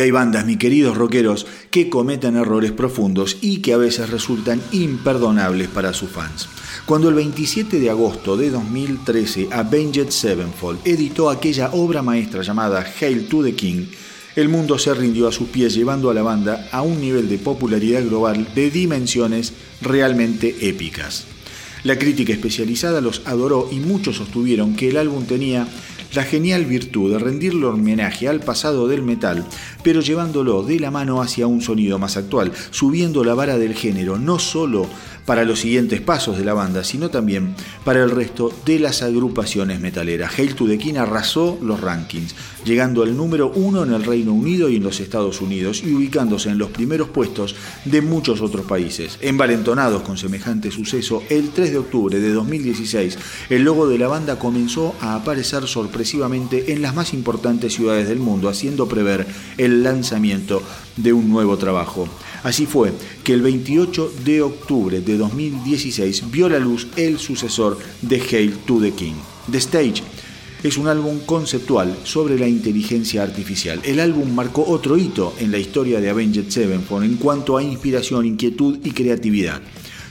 Hay bandas, mis queridos rockeros, que cometen errores profundos y que a veces resultan imperdonables para sus fans. Cuando el 27 de agosto de 2013 Avenged Sevenfold editó aquella obra maestra llamada Hail to the King, el mundo se rindió a sus pies llevando a la banda a un nivel de popularidad global de dimensiones realmente épicas. La crítica especializada los adoró y muchos sostuvieron que el álbum tenía la genial virtud de rendirle homenaje al pasado del metal, pero llevándolo de la mano hacia un sonido más actual, subiendo la vara del género no solo para los siguientes pasos de la banda, sino también para el resto de las agrupaciones metaleras. Hail to the King arrasó los rankings, llegando al número uno en el Reino Unido y en los Estados Unidos y ubicándose en los primeros puestos de muchos otros países. Envalentonados con semejante suceso, el 3 de octubre de 2016, el logo de la banda comenzó a aparecer sorpresivamente en las más importantes ciudades del mundo, haciendo prever el lanzamiento de un nuevo trabajo. Así fue que el 28 de octubre de 2016 vio la luz el sucesor de Hail to the King. The Stage es un álbum conceptual sobre la inteligencia artificial. El álbum marcó otro hito en la historia de Avenged Sevenfold en cuanto a inspiración, inquietud y creatividad.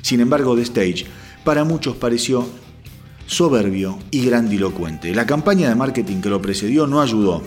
Sin embargo, The Stage para muchos pareció soberbio y grandilocuente. La campaña de marketing que lo precedió no ayudó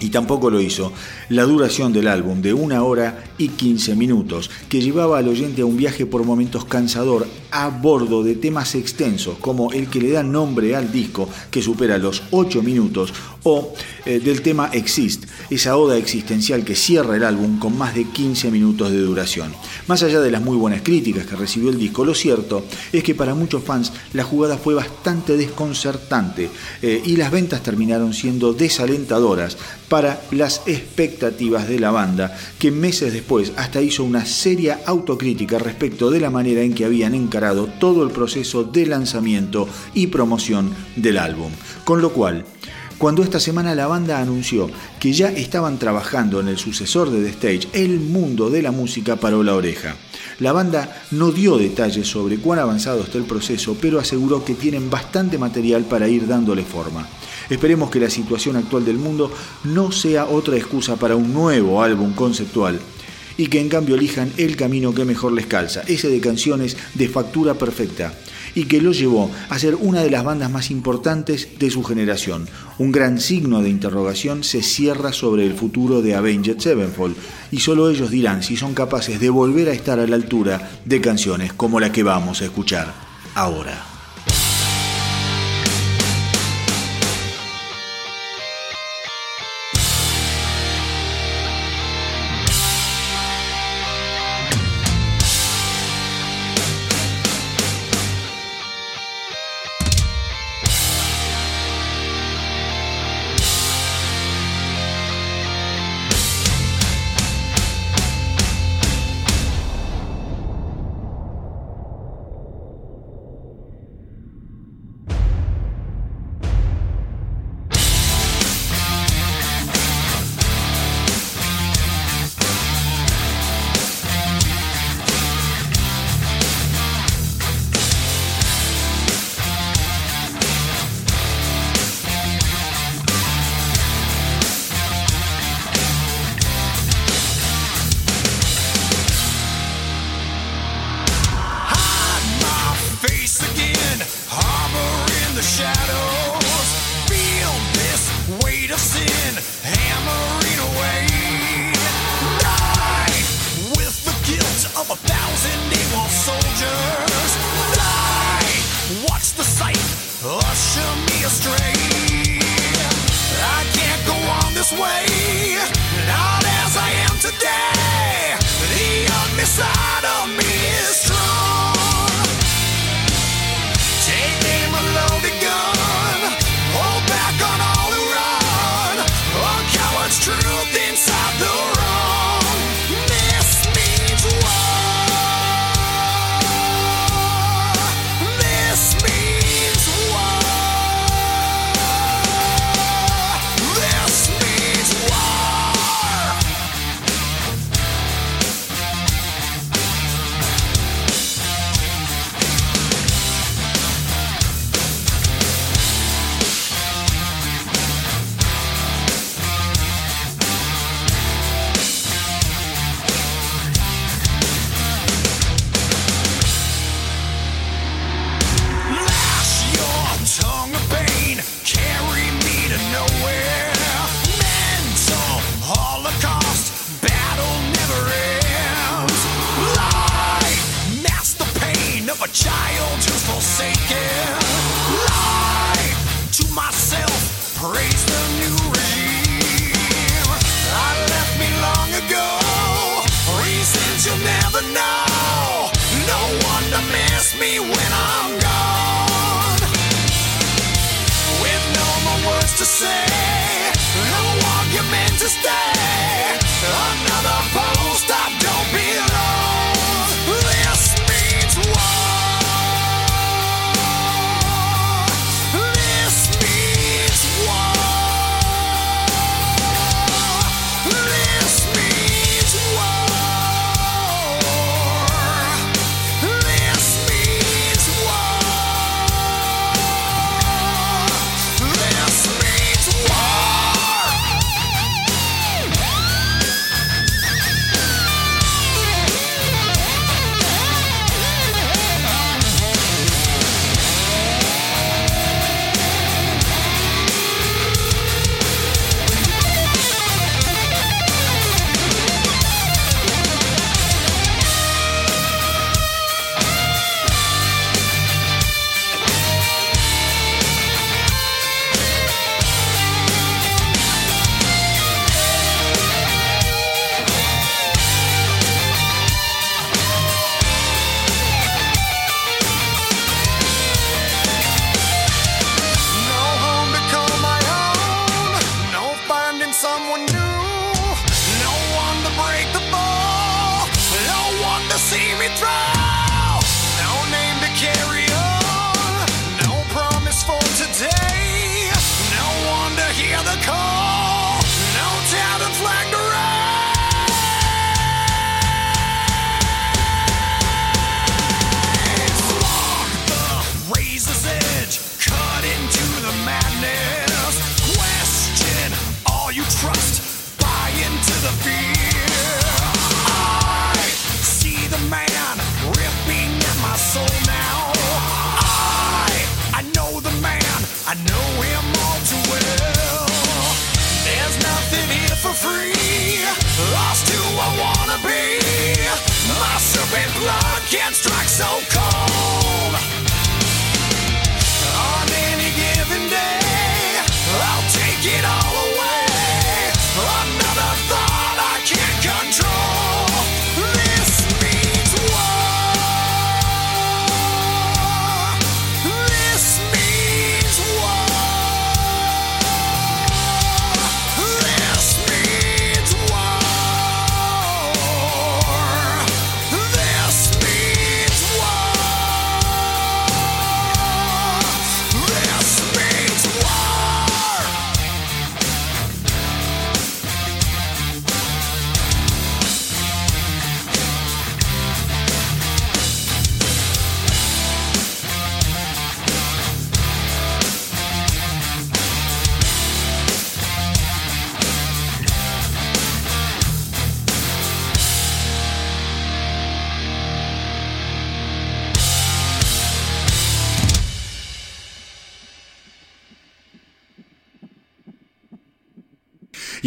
y tampoco lo hizo. La duración del álbum de una hora y 15 minutos, que llevaba al oyente a un viaje por momentos cansador a bordo de temas extensos, como el que le da nombre al disco, que supera los 8 minutos, o eh, del tema Exist, esa oda existencial que cierra el álbum con más de 15 minutos de duración. Más allá de las muy buenas críticas que recibió el disco, lo cierto es que para muchos fans la jugada fue bastante desconcertante eh, y las ventas terminaron siendo desalentadoras para las expectativas de la banda, que meses después hasta hizo una seria autocrítica respecto de la manera en que habían encarado todo el proceso de lanzamiento y promoción del álbum. Con lo cual, cuando esta semana la banda anunció que ya estaban trabajando en el sucesor de The Stage, el mundo de la música paró la oreja. La banda no dio detalles sobre cuán avanzado está el proceso, pero aseguró que tienen bastante material para ir dándole forma. Esperemos que la situación actual del mundo no sea otra excusa para un nuevo álbum conceptual y que en cambio elijan el camino que mejor les calza, ese de canciones de factura perfecta, y que lo llevó a ser una de las bandas más importantes de su generación. Un gran signo de interrogación se cierra sobre el futuro de Avenged Sevenfold, y solo ellos dirán si son capaces de volver a estar a la altura de canciones como la que vamos a escuchar ahora.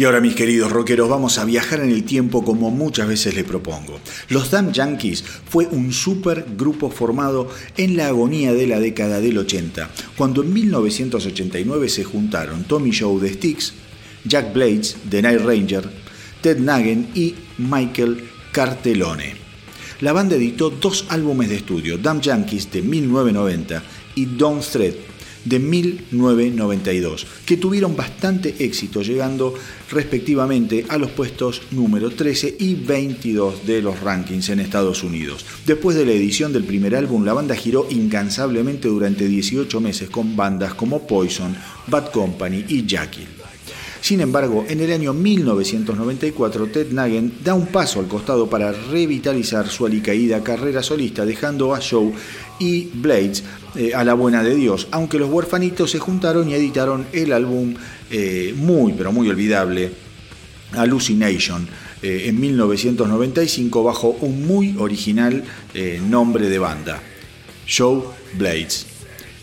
Y ahora, mis queridos rockeros, vamos a viajar en el tiempo como muchas veces les propongo. Los Damn Yankees fue un super grupo formado en la agonía de la década del 80, cuando en 1989 se juntaron Tommy Joe de Styx, Jack Blades de Night Ranger, Ted Nugent y Michael Cartellone. La banda editó dos álbumes de estudio, Damn Yankees de 1990 y Don't Thread de 1992, que tuvieron bastante éxito, llegando respectivamente a los puestos número 13 y 22 de los rankings en Estados Unidos. Después de la edición del primer álbum, la banda giró incansablemente durante 18 meses con bandas como Poison, Bad Company y Jackie. Sin embargo, en el año 1994, Ted Nugent da un paso al costado para revitalizar su alicaída carrera solista, dejando a Show y Blades eh, a la buena de Dios, aunque los huerfanitos se juntaron y editaron el álbum eh, muy, pero muy olvidable, Hallucination, eh, en 1995 bajo un muy original nombre de banda, Show Blades.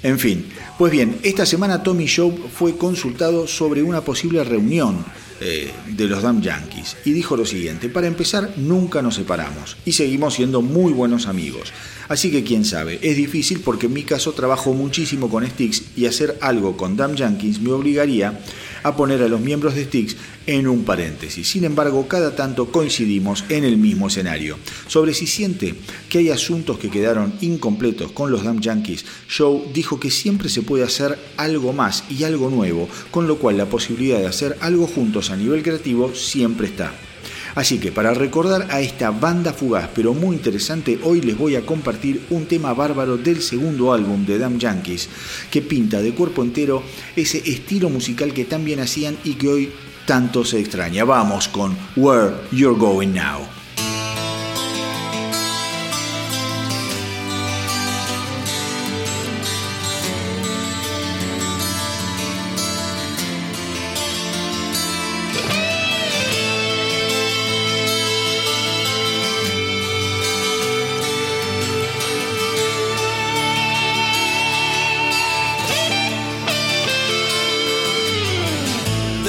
En fin, pues bien, esta semana Tommy Joe fue consultado sobre una posible reunión eh, de los Damn Yankees y dijo lo siguiente, para empezar nunca nos separamos y seguimos siendo muy buenos amigos. Así que quién sabe, es difícil porque en mi caso trabajo muchísimo con Styx y hacer algo con Damn Yankees me obligaría a poner a los miembros de Styx en un paréntesis. Sin embargo, cada tanto coincidimos en el mismo escenario. Sobre si siente que hay asuntos que quedaron incompletos con los Damn Yankees, Joe dijo que siempre se puede hacer algo más y algo nuevo, con lo cual la posibilidad de hacer algo juntos a nivel creativo siempre está. Así que para recordar a esta banda fugaz pero muy interesante, hoy les voy a compartir un tema bárbaro del segundo álbum de Damn Yankees, que pinta de cuerpo entero ese estilo musical que tan bien hacían y que hoy tanto se extraña. Vamos con Where You're Going Now.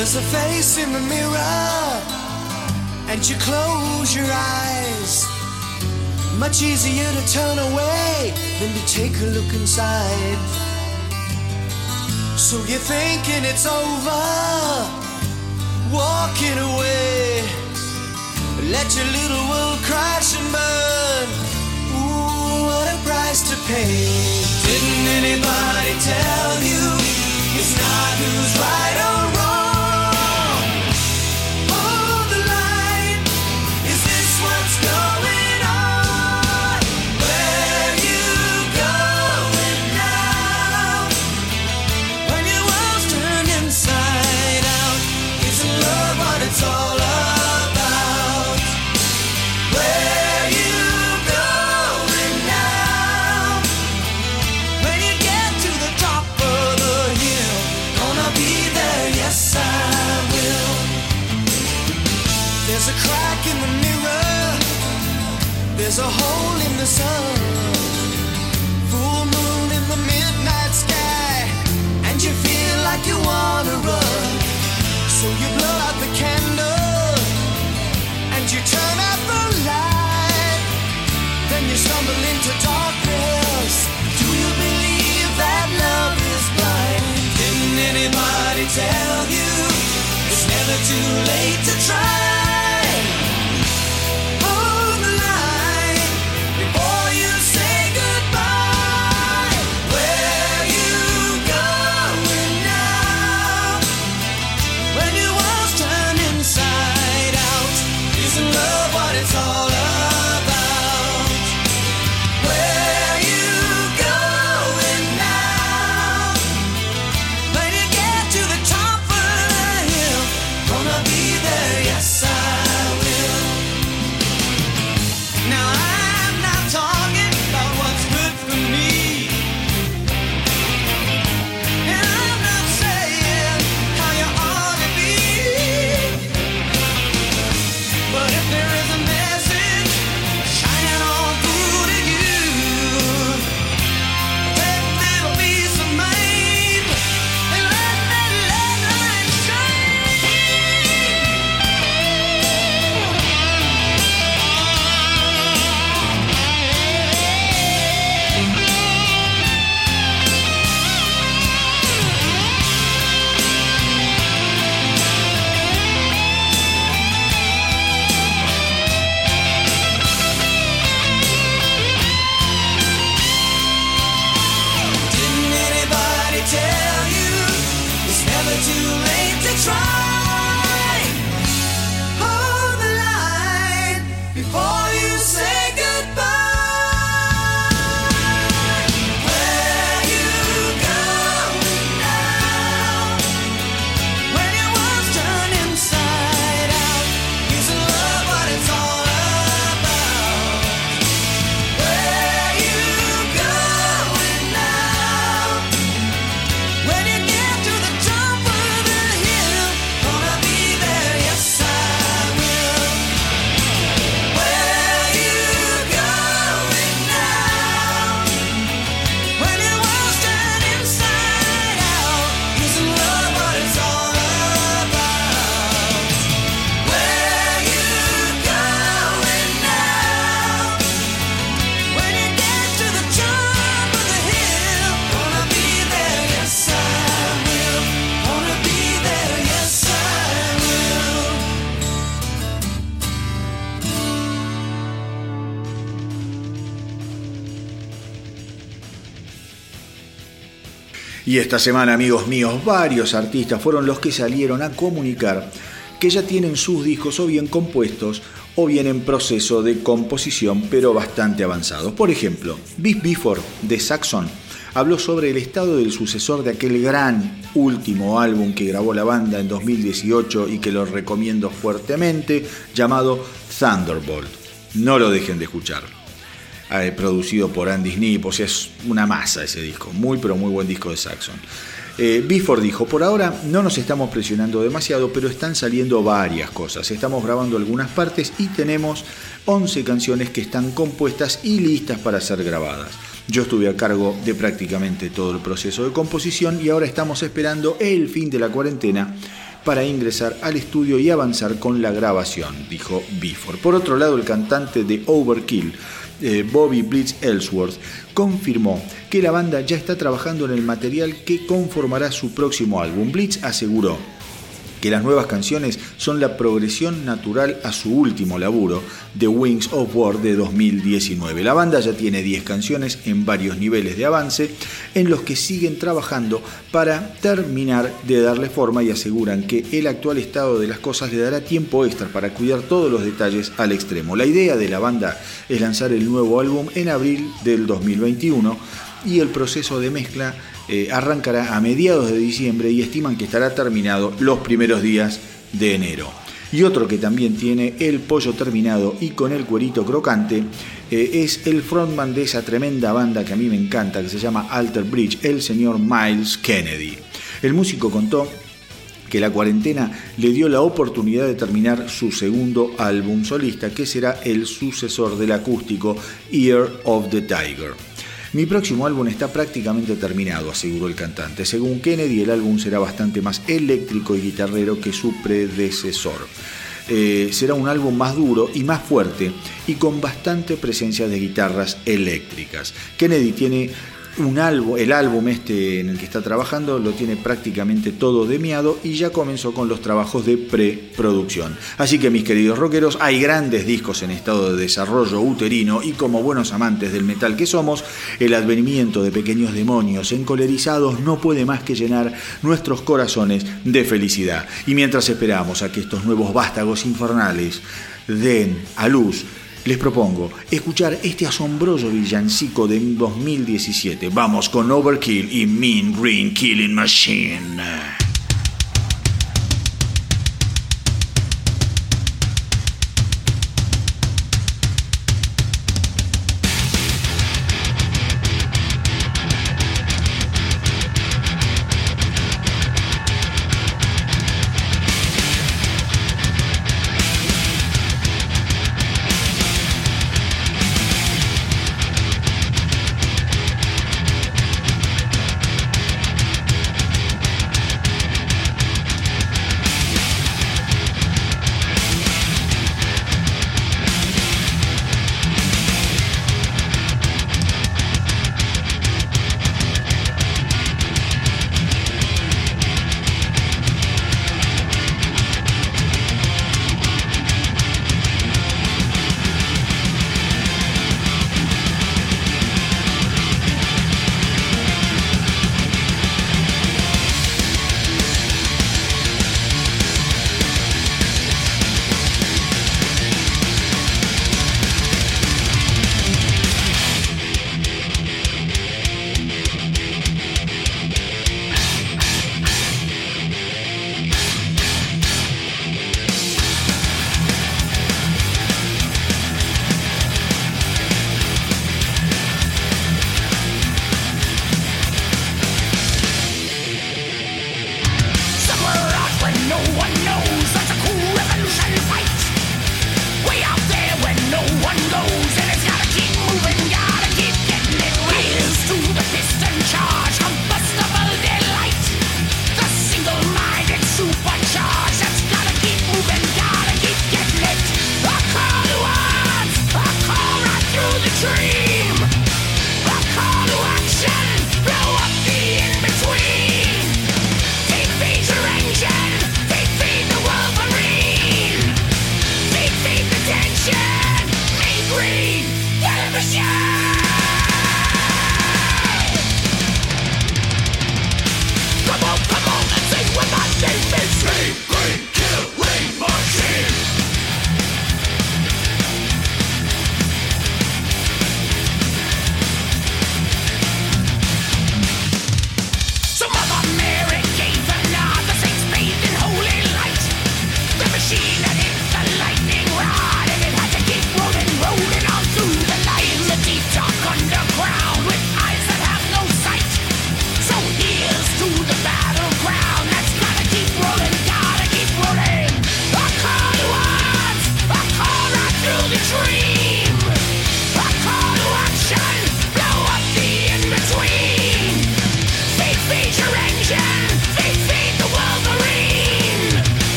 There's a face in the mirror, and you close your eyes. Much easier to turn away than to take a look inside. So you're thinking it's over, walking away. Let your little world crash and burn. Ooh, what a price to pay. Didn't anybody tell you it's not who's right or sun. Y esta semana, amigos míos, varios artistas fueron los que salieron a comunicar que ya tienen sus discos o bien compuestos o bien en proceso de composición, pero bastante avanzados. Por ejemplo, Beef Before de Saxon habló sobre el estado del sucesor de aquel gran último álbum que grabó la banda en 2018 y que lo recomiendo fuertemente, llamado Thunderbolt. No lo dejen de escuchar. Eh, producido por Andy Snip, o sea, es una masa ese disco. Muy, pero muy buen disco de Saxon. Eh, Bifford dijo, por ahora no nos estamos presionando demasiado, pero están saliendo varias cosas. Estamos grabando algunas partes y tenemos 11 canciones que están compuestas y listas para ser grabadas. Yo estuve a cargo de prácticamente todo el proceso de composición y ahora estamos esperando el fin de la cuarentena para ingresar al estudio y avanzar con la grabación, dijo Bifford. Por otro lado, el cantante de Overkill, eh, Bobby Blitz Ellsworth, confirmó que la banda ya está trabajando en el material que conformará su próximo álbum. Blitz aseguró que las nuevas canciones son la progresión natural a su último laburo, The Wings of War de 2019. La banda ya tiene 10 canciones en varios niveles de avance en los que siguen trabajando para terminar de darle forma y aseguran que el actual estado de las cosas le dará tiempo extra para cuidar todos los detalles al extremo. La idea de la banda es lanzar el nuevo álbum en abril del 2021 y el proceso de mezcla eh, arrancará a mediados de diciembre y estiman que estará terminado los primeros días de enero. Y otro que también tiene el pollo terminado y con el cuerito crocante eh, es el frontman de esa tremenda banda que a mí me encanta, que se llama Alter Bridge, el señor Miles Kennedy. El músico contó que la cuarentena le dio la oportunidad de terminar su segundo álbum solista, que será el sucesor del acústico Ear of the Tiger. Mi próximo álbum está prácticamente terminado, aseguró el cantante. Según Kennedy, el álbum será bastante más eléctrico y guitarrero que su predecesor. Eh, será un álbum más duro y más fuerte y con bastante presencia de guitarras eléctricas. Kennedy tiene un álbum, el álbum este en el que está trabajando lo tiene prácticamente todo demiado y ya comenzó con los trabajos de preproducción. Así que mis queridos rockeros, hay grandes discos en estado de desarrollo uterino y como buenos amantes del metal que somos, el advenimiento de pequeños demonios encolerizados no puede más que llenar nuestros corazones de felicidad. Y mientras esperamos a que estos nuevos vástagos infernales den a luz les propongo escuchar este asombroso villancico de 2017. Vamos con Overkill y Mean Green Killing Machine.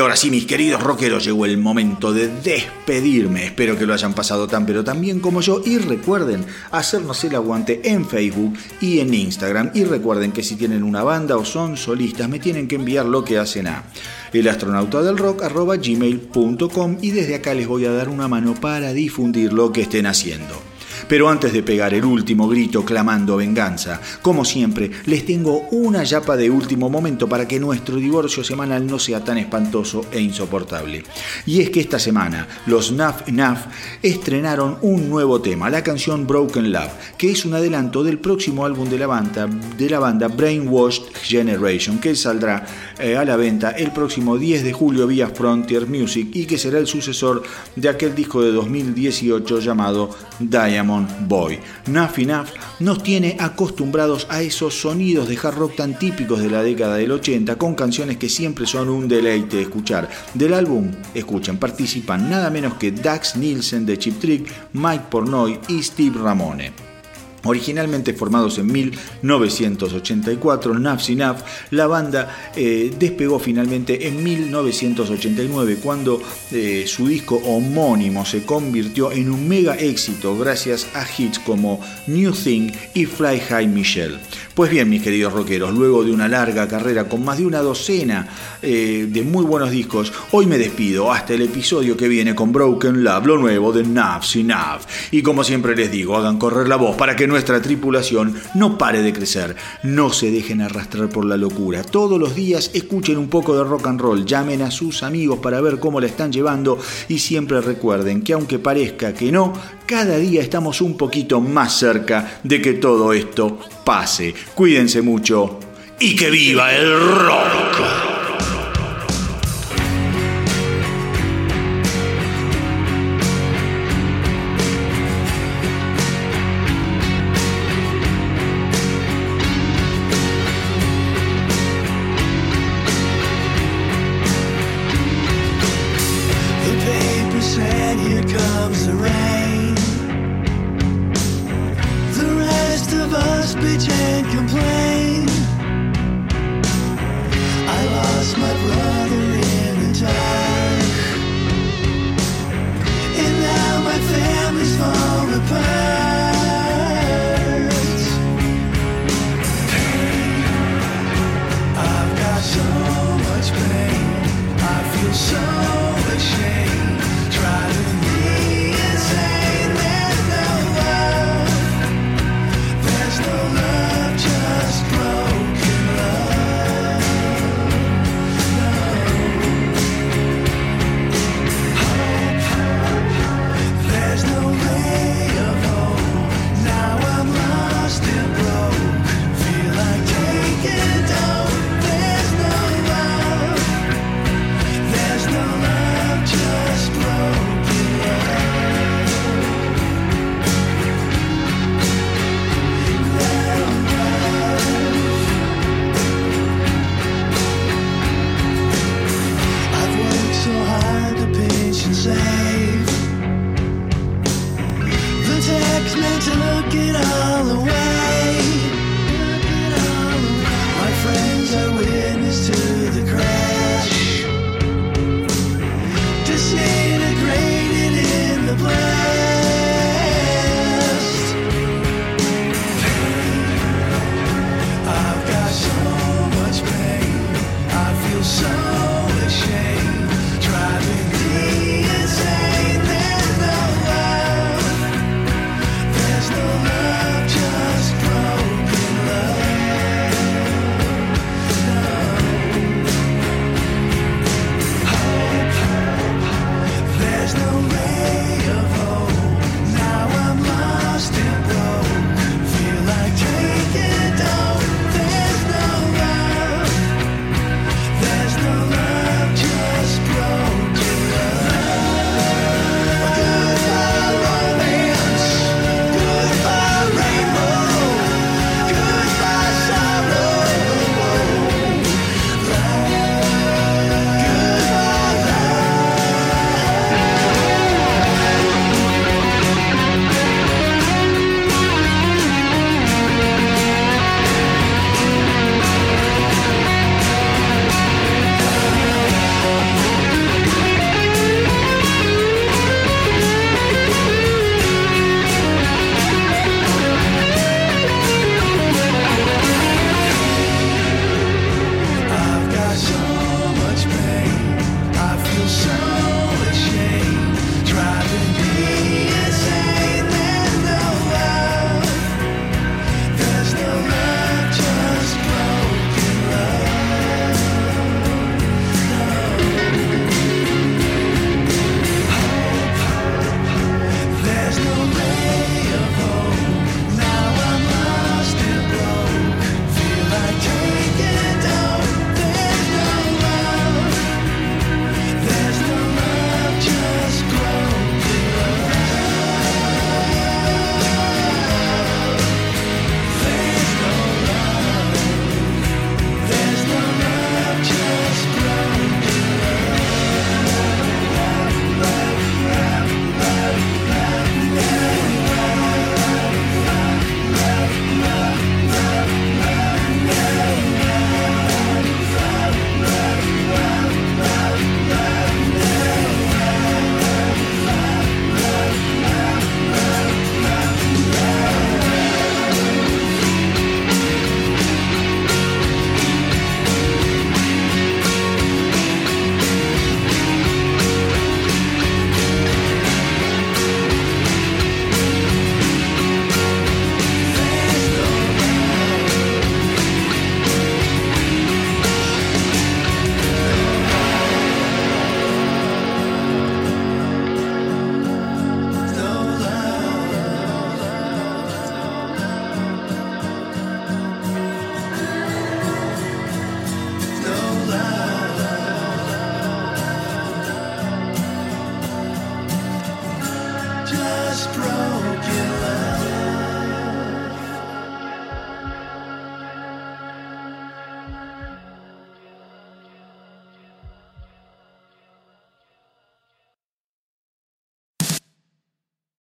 Ahora sí, mis queridos rockeros, llegó el momento de despedirme. Espero que lo hayan pasado tan pero tan bien como yo. Y recuerden hacernos el aguante en Facebook y en Instagram. Y recuerden que si tienen una banda o son solistas, me tienen que enviar lo que hacen a elastronautadelrock.gmail.com y desde acá les voy a dar una mano para difundir lo que estén haciendo. Pero antes de pegar el último grito clamando venganza, como siempre, les tengo una yapa de último momento para que nuestro divorcio semanal no sea tan espantoso e insoportable. Y es que esta semana los Naf Naf estrenaron un nuevo tema, la canción Broken Love, que es un adelanto del próximo álbum de la banda, de la banda Brainwashed Generation, que saldrá eh, a la venta el próximo 10 de julio vía Frontier Music y que será el sucesor de aquel disco de 2018 llamado Diamond Boy. Nuff Enough nos tiene acostumbrados a esos sonidos de hard rock tan típicos de la década del 80 con canciones que siempre son un deleite escuchar. Del álbum, escuchen, participan nada menos que Dax Nielsen de Chip Trick, Mike Pornoy y Steve Ramone. Originalmente formados en 1984, Naf la banda eh, despegó finalmente en 1989 cuando eh, su disco homónimo se convirtió en un mega éxito gracias a hits como New Thing y Fly High Michelle. Pues bien, mis queridos rockeros, luego de una larga carrera con más de una docena eh, de muy buenos discos, hoy me despido hasta el episodio que viene con Broken Love, lo nuevo de Naf. Y como siempre les digo, hagan correr la voz para que nuestra tripulación no pare de crecer. No se dejen arrastrar por la locura. Todos los días escuchen un poco de rock and roll, llamen a sus amigos para ver cómo la están llevando y siempre recuerden que aunque parezca que no, cada día estamos un poquito más cerca de que todo esto pase. Cuídense mucho y que viva el rock.